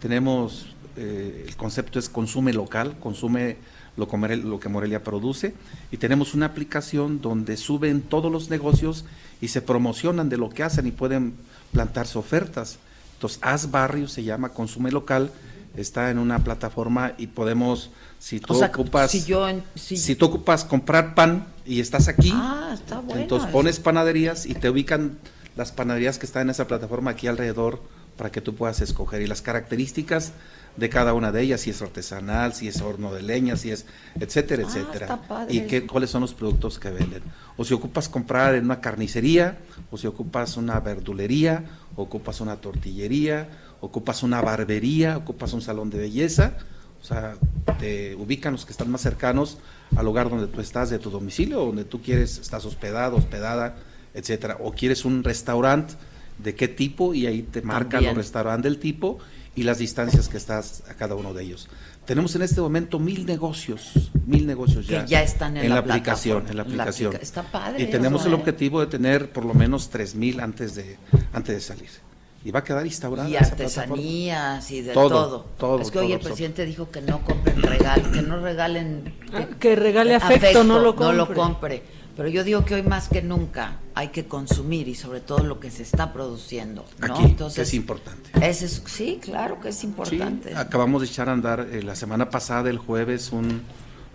Tenemos, eh, el concepto es consume local, consume lo, lo que Morelia produce. Y tenemos una aplicación donde suben todos los negocios y se promocionan de lo que hacen y pueden plantarse ofertas. Entonces, Haz Barrio se llama Consume Local, está en una plataforma y podemos, si tú ocupas, si, yo si, tú ocupas comprar pan y estás aquí, ah, entonces pones panaderías y te ubican las panaderías que están en esa plataforma aquí alrededor para que tú puedas escoger y las características de cada una de ellas, si es artesanal, si es horno de leña, si es, etcétera, ah, etcétera. Y qué, cuáles son los productos que venden. O si ocupas comprar en una carnicería, o si ocupas una verdulería, ocupas una tortillería, ocupas una barbería, ocupas un salón de belleza, o sea, te ubican los que están más cercanos al lugar donde tú estás, de tu domicilio, donde tú quieres, estás hospedado, hospedada, etcétera. O quieres un restaurante de qué tipo y ahí te marcan los restaurantes del tipo y las distancias que estás a cada uno de ellos. Tenemos en este momento mil negocios, mil negocios ya, ya están en, la, aplicación, en la aplicación. está padre. Y tenemos el objetivo de tener por lo menos tres mil antes de antes de salir. Y va a quedar instaurada. Y artesanías y de todo, todo. Es que hoy el presidente dijo que no compren regal, que no regalen. que regale afecto, no lo compre. No lo compre pero yo digo que hoy más que nunca hay que consumir y sobre todo lo que se está produciendo. ¿no? Aquí, Entonces, es importante. Ese es, sí, claro que es importante. acabamos de echar a andar eh, la semana pasada, el jueves, un,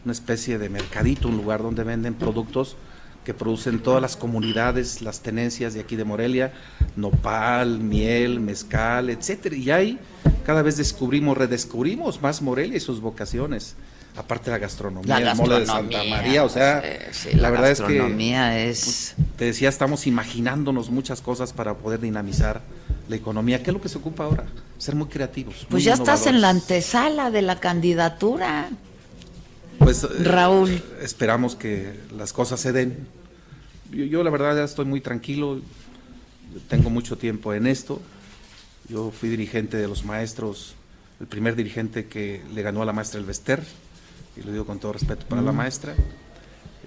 una especie de mercadito, un lugar donde venden productos que producen todas las comunidades, las tenencias de aquí de Morelia, nopal, miel, mezcal, etcétera. Y ahí cada vez descubrimos, redescubrimos más Morelia y sus vocaciones aparte de la gastronomía, el mole de Santa María, o sea, la, verdad es que es... te decía, estamos imaginándonos muchas cosas para poder dinamizar la economía. ¿Qué es lo que se ocupa ahora? Ser muy creativos. Pues ya estás en la antesala de la candidatura. Pues eh, Raúl, esperamos que las cosas se den. Yo, yo la verdad ya estoy muy tranquilo, tengo mucho tiempo en esto. Yo fui dirigente de los maestros, el primer dirigente que le ganó a la maestra El Vester y lo digo con todo respeto para la maestra,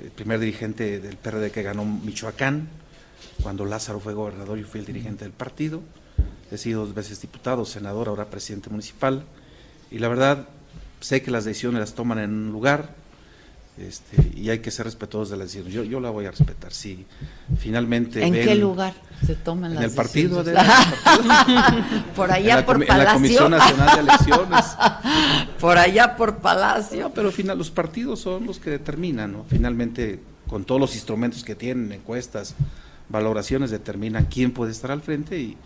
el primer dirigente del PRD que ganó Michoacán, cuando Lázaro fue gobernador, y fui el dirigente del partido, he sido dos veces diputado, senador, ahora presidente municipal, y la verdad sé que las decisiones las toman en un lugar, Este, y hay que ser respetuosos de las decisiones. Yo, yo la voy a respetar. Si finalmente. ¿En qué lugar se toman las En el partido de. por allá por Palacio. En la Comisión Nacional de Elecciones. por allá por Palacio. pero final, los partidos son los que determinan, ¿no? Finalmente, con todos los instrumentos que tienen, encuestas, valoraciones, determinan quién puede estar al frente y,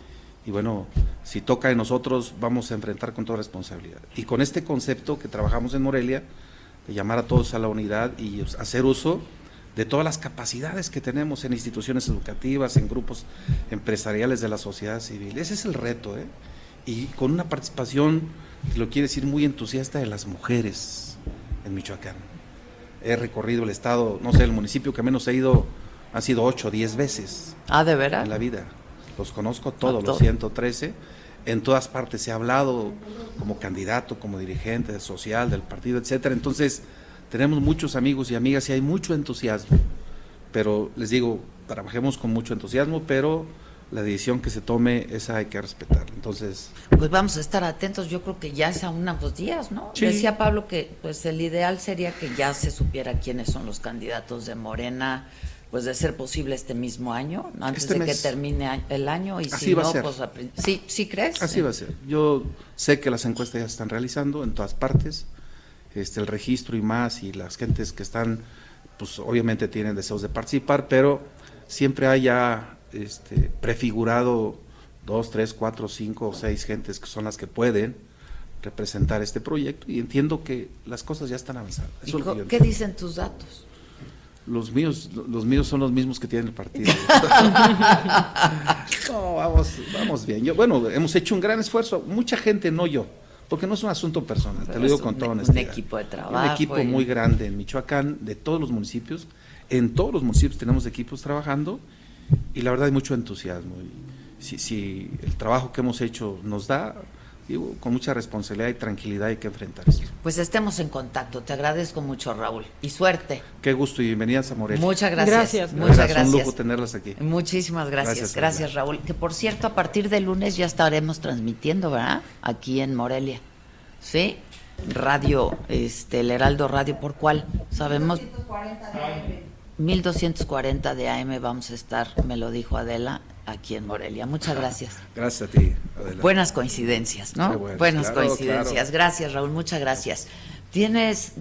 y bueno, si toca en nosotros, vamos a enfrentar con toda responsabilidad. Y con este concepto que trabajamos en Morelia, de llamar a todos a la unidad y hacer uso de todas las capacidades que tenemos en instituciones educativas, en grupos empresariales de la sociedad civil. Ese es el reto, ¿eh? Y con una participación, lo quiere decir, muy entusiasta de las mujeres en Michoacán. He recorrido el estado, no sé, el municipio que menos he ido ha sido ocho diez veces. Ah, ¿de veras? En la vida. Los conozco todos, los 113 en todas partes se ha hablado como candidato, como dirigente social del partido, etcétera. Entonces, tenemos muchos amigos y amigas y hay mucho entusiasmo. Pero les digo, trabajemos con mucho entusiasmo, pero la decisión que se tome, esa hay que respetar. Entonces, pues vamos a estar atentos. Yo creo que ya es a unos días, ¿no? Decía Pablo que pues el ideal sería que ya se supiera quiénes son los candidatos de Morena pues de ser posible este mismo año, antes este de que termine el año y si no, pues sí, sí crees. Así va a ser. Yo sé que las encuestas ya se están realizando en todas partes, este el registro y más y las gentes que están, pues obviamente tienen deseos de participar, pero siempre hay ya este, prefigurado dos, tres, cuatro, cinco o seis gentes que son las que pueden representar este proyecto y entiendo que las cosas ya están avanzando. ¿Qué dicen tus datos? Los míos, los míos son los mismos que tiene el partido. no, vamos, vamos bien. Yo, bueno, hemos hecho un gran esfuerzo. Mucha gente, no yo, porque no es un asunto personal, te lo digo con toda honestidad. Un equipo de trabajo. Un equipo muy grande en Michoacán, de todos los municipios. En todos los municipios tenemos equipos trabajando y la verdad hay mucho entusiasmo. Y si, si el trabajo que hemos hecho nos da, con mucha responsabilidad y tranquilidad hay que enfrentar esto. Pues estemos en contacto. Te agradezco mucho, Raúl. Y suerte. Qué gusto y bienvenidas a Morelia. Muchas gracias. Gracias. Muchas gracias. Es un lujo tenerlas aquí. Muchísimas gracias. Gracias, Raúl. Que por cierto, a partir de lunes ya estaremos transmitiendo, ¿verdad? Aquí en Morelia. ¿Sí? Radio, este, el Heraldo Radio, ¿por cuál? Sabemos. 1240 de AM. 1240 de AM vamos a estar, me lo dijo Adela, aquí en Morelia. Muchas gracias. Gracias a ti. Buenas coincidencias, ¿no? Buenas coincidencias. Gracias, Raúl. Muchas gracias. ¿Tienes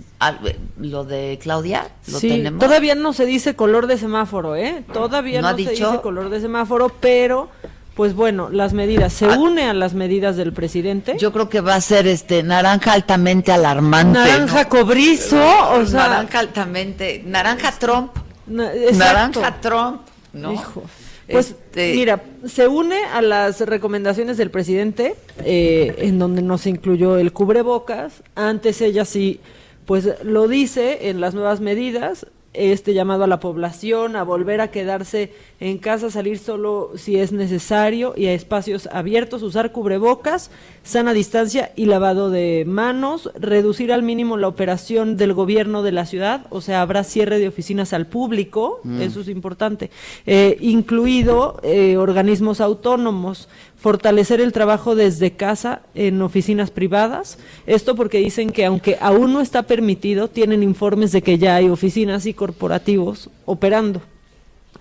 lo de Claudia? ¿Lo sí, todavía no se dice color de semáforo, ¿eh? Todavía no, se dice color de semáforo, pero pues bueno, las medidas, se ah. une a las medidas del presidente. Yo creo que va a ser este naranja altamente alarmante. Naranja cobrizo, o sea. Naranja altamente, naranja Trump. naranja Trump, ¿no? Hijo. Pues este, mira, se une a las recomendaciones del presidente, eh, en donde no se incluyó el cubrebocas. Antes ella sí, pues lo dice en las nuevas medidas, este llamado a la población a volver a quedarse en casa, salir solo si es necesario y a espacios abiertos, usar cubrebocas, sana distancia y lavado de manos, reducir al mínimo la operación del gobierno de la ciudad, o sea, habrá cierre de oficinas al público, mm. eso es importante, eh, incluido eh, organismos autónomos, fortalecer el trabajo desde casa en oficinas privadas. Esto porque dicen que aunque aún no está permitido, tienen informes de que ya hay oficinas y corporativos operando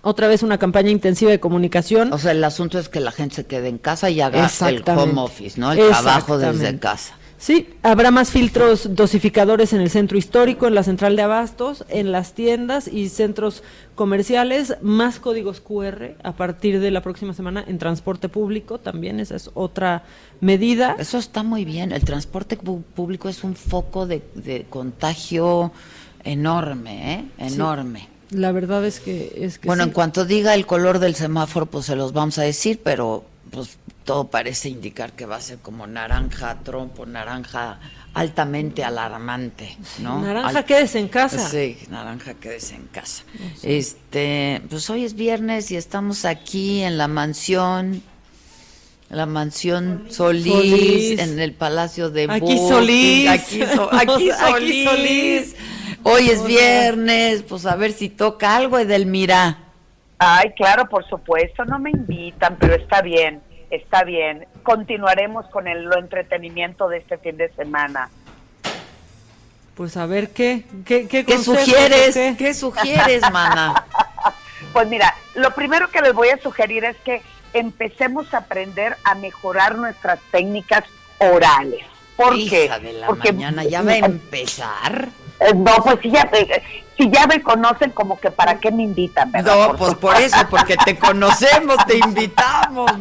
otra vez una campaña intensiva de comunicación. O sea, el asunto es que la gente se quede en casa y haga el home office, ¿no? El trabajo desde casa. Sí, habrá más filtros dosificadores en el centro histórico, en la central de abastos, en las tiendas y centros comerciales, más códigos QR a partir de la próxima semana en transporte público, también esa es otra medida. Eso está muy bien, el transporte público es un foco de, contagio enorme, ¿eh? enorme. La verdad es que es que Bueno, en cuanto diga el color del semáforo, pues se los vamos a decir, pero pues todo parece indicar que va a ser como naranja trompo, naranja altamente alarmante, ¿no? Naranja quédese en casa. Sí, naranja quédese en casa. Este, pues hoy es viernes y estamos aquí en la mansión la mansión Solís, en el Palacio de Aquí Solís. Aquí, aquí, Solís. Hoy es viernes, pues a ver si toca algo, Edelmira. Ay, claro, por supuesto, no me invitan, pero está bien, está bien. Continuaremos con el lo entretenimiento de este fin de semana. Pues a ver qué, qué, qué, ¿Qué sugieres, qué? sugieres, mana. pues mira, lo primero que les voy a sugerir es que empecemos a aprender a mejorar nuestras técnicas orales. ¿Por qué? De la Porque mañana ya va a empezar. Eh, no, pues si ya, si ya me conocen, como que para qué me invitan, No, pues por eso, porque te conocemos, te invitamos.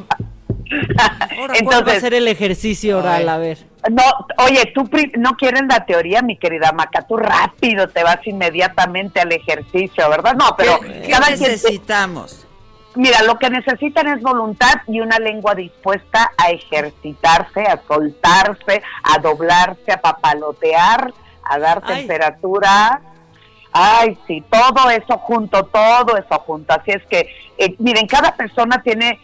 Ahora, Entonces, va a hacer el ejercicio oral? A ver. No, oye, tú no quieres la teoría, mi querida Maca, tú rápido te vas inmediatamente al ejercicio, ¿verdad? No, pero ¿Qué, necesitamos? Mira, lo que necesitan es voluntad y una lengua dispuesta a ejercitarse, a soltarse, a doblarse, a papalotear, a dar temperatura. Ay, sí, todo eso junto, todo eso junto. Así es que, eh, miren, cada persona tiene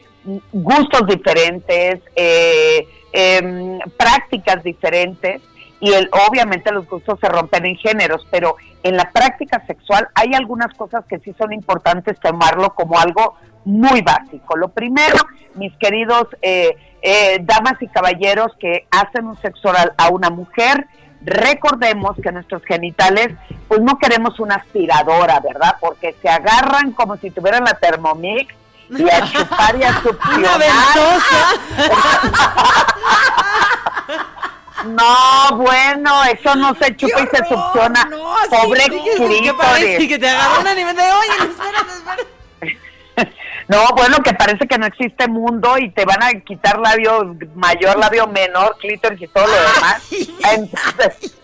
gustos diferentes, eh, em, prácticas diferentes y el, obviamente los gustos se rompen en géneros, pero en la práctica sexual hay algunas cosas que sí son importantes tomarlo como algo muy básico. Lo primero, mis queridos eh, eh, damas y caballeros que hacen un sexo oral a una mujer, recordemos que nuestros genitales, pues no queremos una aspiradora, ¿verdad? Porque se agarran como si tuvieran la Thermomix y a chupar y a succionar. No, bueno, eso no se chupa y se succiona. No, Pobre sí, que te agarró una nivel de, oye, espérate, espérate. No, bueno, que parece que no existe mundo y te van a quitar labio mayor, labio menor, clítoris y todo lo demás. Entonces,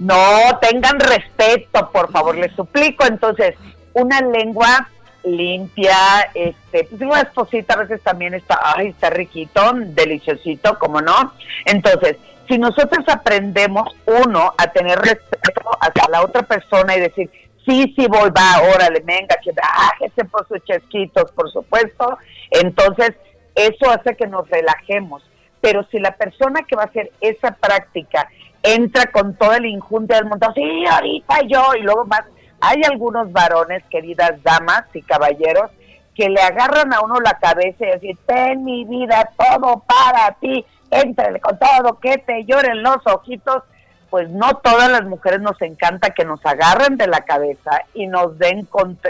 no, tengan respeto, por favor, les suplico. Entonces, una lengua limpia, este, pues una esposita a veces también está, ay, está riquito, deliciosito, como no. Entonces, si nosotros aprendemos, uno, a tener respeto hacia la otra persona y decir, sí, sí voy, va, órale, venga, que bájese por sus chesquitos, por supuesto, entonces eso hace que nos relajemos. Pero si la persona que va a hacer esa práctica entra con todo el injunte del mundo, sí, ahorita yo, y luego más hay algunos varones, queridas damas y caballeros, que le agarran a uno la cabeza y decir, ten mi vida, todo para ti, entre con todo, que te lloren los ojitos. Pues no todas las mujeres nos encanta que nos agarren de la cabeza y nos den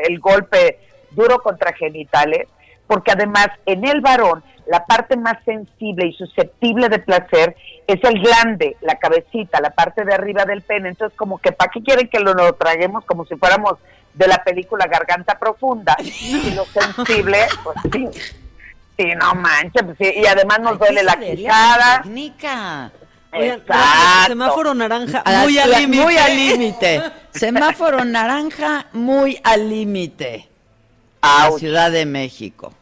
el golpe duro contra genitales, porque además en el varón la parte más sensible y susceptible de placer es el glande, la cabecita, la parte de arriba del pene. Entonces, como que ¿para qué quieren que lo, lo traguemos como si fuéramos de la película Garganta Profunda? Y lo sensible, pues sí. Sí, no manches, pues sí. y además nos duele la quijada. Técnica. Semáforo naranja, muy al límite. Muy al límite. semáforo naranja, muy al límite. Ciudad de México.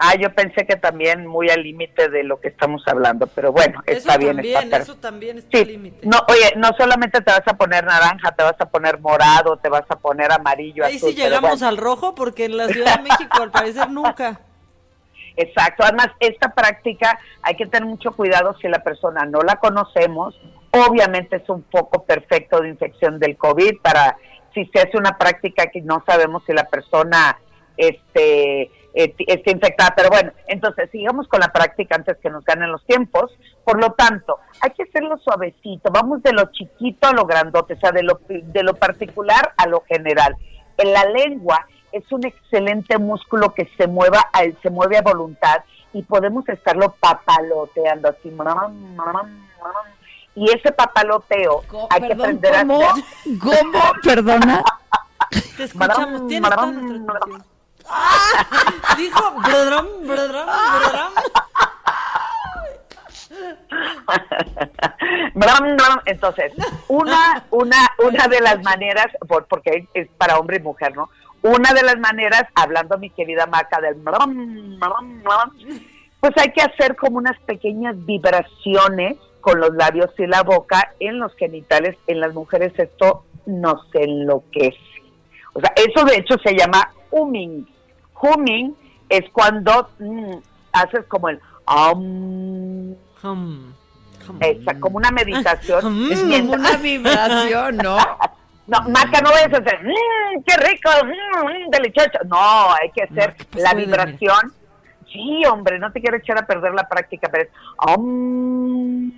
Ah, yo pensé que también muy al límite de lo que estamos hablando, pero bueno, está bien. También, eso también está al límite. No, oye, no solamente te vas a poner naranja, te vas a poner morado, te vas a poner amarillo, Ahí sí llegamos al rojo, porque en la Ciudad de México al parecer nunca. Exacto, además esta práctica hay que tener mucho cuidado si la persona no la conocemos, obviamente es un foco perfecto de infección del COVID para si se hace una práctica que no sabemos si la persona este eh, esté infectada. Pero bueno, entonces sigamos con la práctica antes que nos ganen los tiempos. Por lo tanto, hay que hacerlo suavecito. Vamos de lo chiquito a lo grandote, o sea, de lo, de lo particular a lo general. En la lengua es un excelente músculo que se mueva a, se mueve a voluntad y podemos estarlo papaloteando así. Y ese papaloteo hay que aprender a hacer. ¿Cómo? Perdona. Te escuchamos. Tienes dijo, Entonces, una, una, una de las maneras, porque es para hombre y mujer, ¿no? Una de las maneras, hablando mi querida Maca del pues hay que hacer como unas pequeñas vibraciones con los labios y la boca en los genitales. En las mujeres esto nos enloquece. O sea, eso de hecho se llama humming Humming es cuando mm, haces como el um, como una meditación. es como una vibración, ¿no? No, Maca, no vayas a hacer, mmm, qué rico, mmm, delicioso. No, hay que hacer la vibración. Sí, hombre, no te quiero echar a perder la práctica, pero es... Um,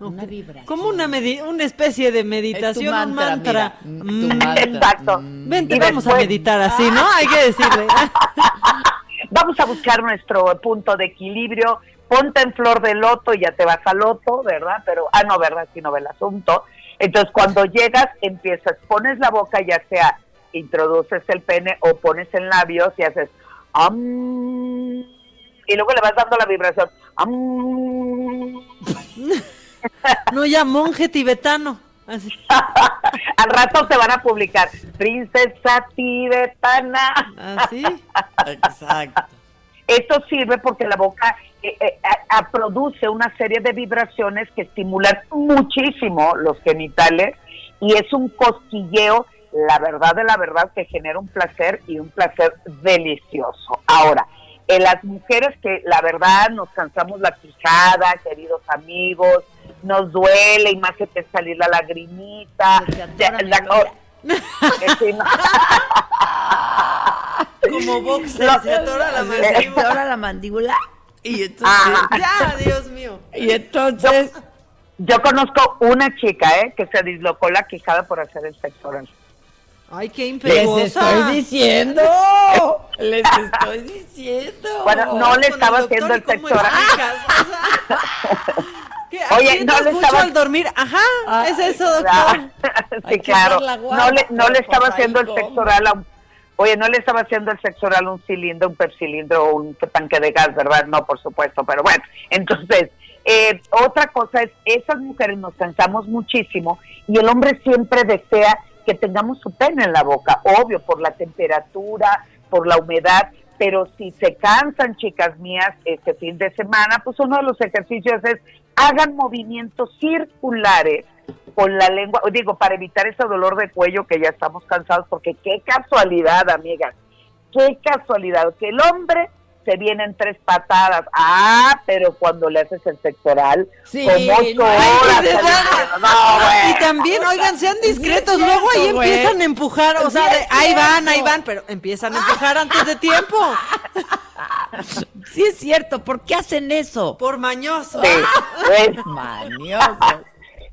Una vibración. Como una, una especie de meditación, un mantra. Mm, Exacto. Vente, vamos a meditar así, ¿no? Hay que decirle. vamos a buscar nuestro punto de equilibrio. Ponte en flor de loto y ya te vas al loto, ¿verdad? Pero, ah, no, ¿verdad? Si no ve el asunto. Entonces, cuando llegas, empiezas, pones la boca, ya sea introduces el pene o pones en labios y haces y luego le vas dando la vibración. no ya monje tibetano. Al rato te van a publicar princesa tibetana. Así. Exacto. Esto sirve porque la boca eh, eh, produce una serie de vibraciones que estimulan muchísimo los genitales y es un cosquilleo la verdad de la verdad que genera un placer y un placer delicioso. Ahora, en las mujeres que la verdad nos cansamos la quijada, queridos amigos, nos duele y más que te salir la lagrimita. Como boxer, se atora la mandíbula. Y entonces, ya, Dios mío. Y entonces... Yo, conozco una chica, ¿eh? Que se dislocó la quijada por hacer el sexo oral. Ay, qué impetuosa. Les estoy diciendo. Les estoy diciendo. Bueno, no le estaba haciendo el sexo oral. Oye, no le estaba al dormir. Ajá, ah, es eso, doctor. sí, claro. No le, no le estaba haciendo el sexo oral a un Oye, no le estaba haciendo el sexo oral un cilindro, un percilindro o un tanque de gas, ¿verdad? No, por supuesto, pero bueno, entonces, eh, otra cosa es, esas mujeres nos cansamos muchísimo y el hombre siempre desea que tengamos su pene en la boca, obvio, por la temperatura, por la humedad, pero si se cansan, chicas mías, este fin de semana, pues uno de los ejercicios es hagan movimientos circulares con la lengua, digo, para evitar ese dolor de cuello que ya estamos cansados, porque qué casualidad, amigas, qué casualidad, que el hombre se vienen tres patadas. Ah, pero cuando le haces el sectoral, sí, como ocho horas. Y también, oigan, sean discretos, luego ahí empiezan a empujar, o sea, ahí van, ahí van, pero empiezan a empujar antes de tiempo. Sí es cierto, ¿por qué hacen eso? Por mañoso. Sí, mañoso.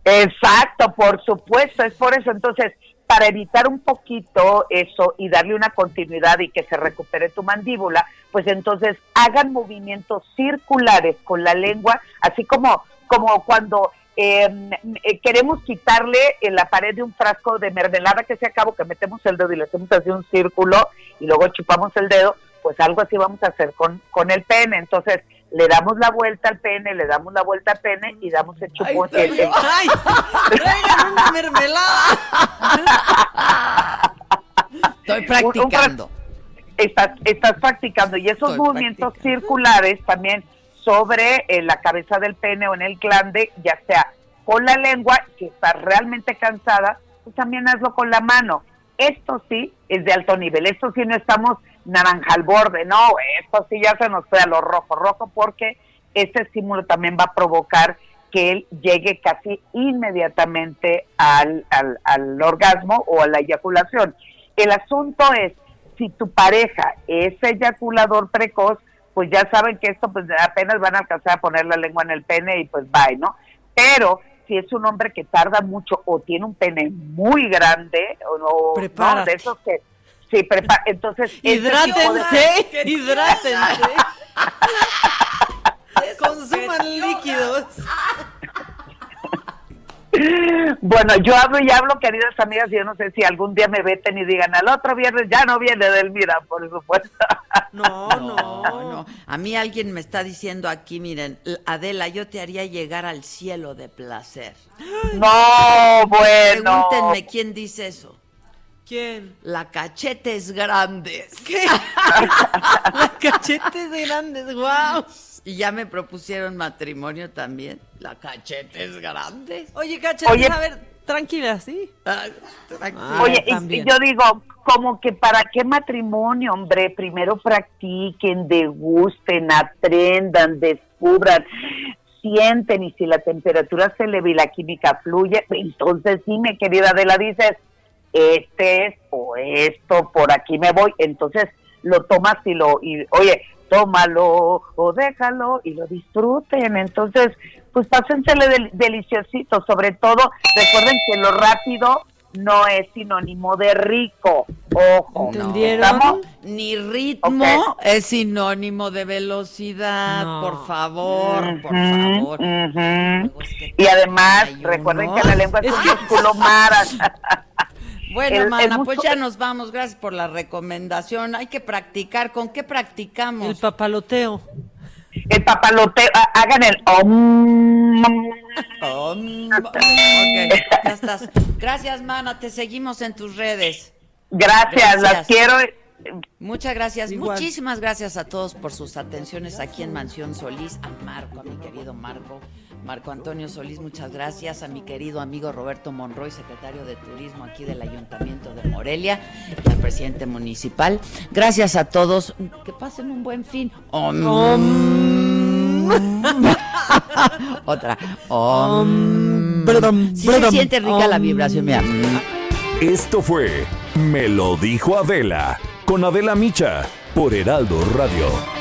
Exacto, por supuesto, es por eso. Entonces, para evitar un poquito eso y darle una continuidad y que se recupere tu mandíbula, pues entonces hagan movimientos circulares con la lengua, así como, como cuando em, eh, queremos quitarle en la pared de un frasco de mermelada que se acabó, que metemos el dedo y le hacemos así un círculo y luego chupamos el dedo, pues algo así vamos a hacer con, con el pene. Entonces, le damos la vuelta al pene, le damos la vuelta al pene y damos el chupón. ¡Ay, ay traigan una mermelada! Estoy practicando. estás, estás practicando y esos movimientos circulares también sobre eh, la cabeza del pene o en el glande, ya sea con la lengua, que está realmente cansada, pues también hazlo con la mano. Esto sí es de alto nivel, esto sí no estamos naranja al borde, no, esto sí ya se nos fue a lo rojo, rojo porque este estímulo también va a provocar que él llegue casi inmediatamente al, al, orgasmo o a la eyaculación. El asunto es, si tu pareja es eyaculador precoz, pues ya saben que esto pues apenas van a alcanzar a poner la lengua en el pene y pues bye, ¿no? Pero si es un hombre que tarda mucho o tiene un pene muy grande o no, de esos que Sí, prepara. Entonces, hidrátense, hidrátense. Consuman líquidos. Bueno, yo hablo y hablo, queridas amigas, y yo no sé si algún día me veten y digan, al otro viernes ya no viene del Mira, por supuesto. No, no, no. A mí alguien me está diciendo aquí, miren, Adela, yo te haría llegar al cielo de placer. No, bueno. Pregúntenme quién dice eso. ¿Quién? La cachetes grandes. ¿Qué? la cachetes grandes, wow. Y ya me propusieron matrimonio también. La cachetes grandes. Oye, cachetes, a ver, tranquila, ¿sí? Ah, Oye, y, yo digo, como que para qué matrimonio, hombre, primero practiquen, degusten, aprendan, descubran, sienten y si la temperatura se eleva y la química fluye, entonces sí, mi querida Adela, dices, este es o esto, por aquí me voy, entonces lo tomas y lo, y, oye, tómalo o déjalo y lo disfruten. Entonces, pues pásensele deliciosito. Sobre todo, recuerden que lo rápido no es sinónimo de rico. Ojo. ¿Entendieron? Ni ritmo es sinónimo de velocidad. Por favor, por favor. y además, recuerden que la lengua es, un músculo maras. Bueno, mana, pues ya nos vamos. Gracias por la recomendación. Hay que practicar. ¿Con qué practicamos? El papaloteo. El papaloteo, hagan el om. ya estás. Gracias, mana. Te seguimos en tus redes. Gracias, las quiero. Muchas gracias, muchísimas gracias a todos por sus atenciones aquí en Mansión Solís, a Marco, a mi querido Marco, Marco Antonio Solís, muchas gracias, a mi querido amigo Roberto Monroy, secretario de Turismo aquí del Ayuntamiento de Morelia, y al presidente municipal. Gracias a todos, que pasen un buen fin. Otra. se siente rica la vibración, mira. Esto fue Me lo dijo Adela con Adela Micha por Heraldo Radio.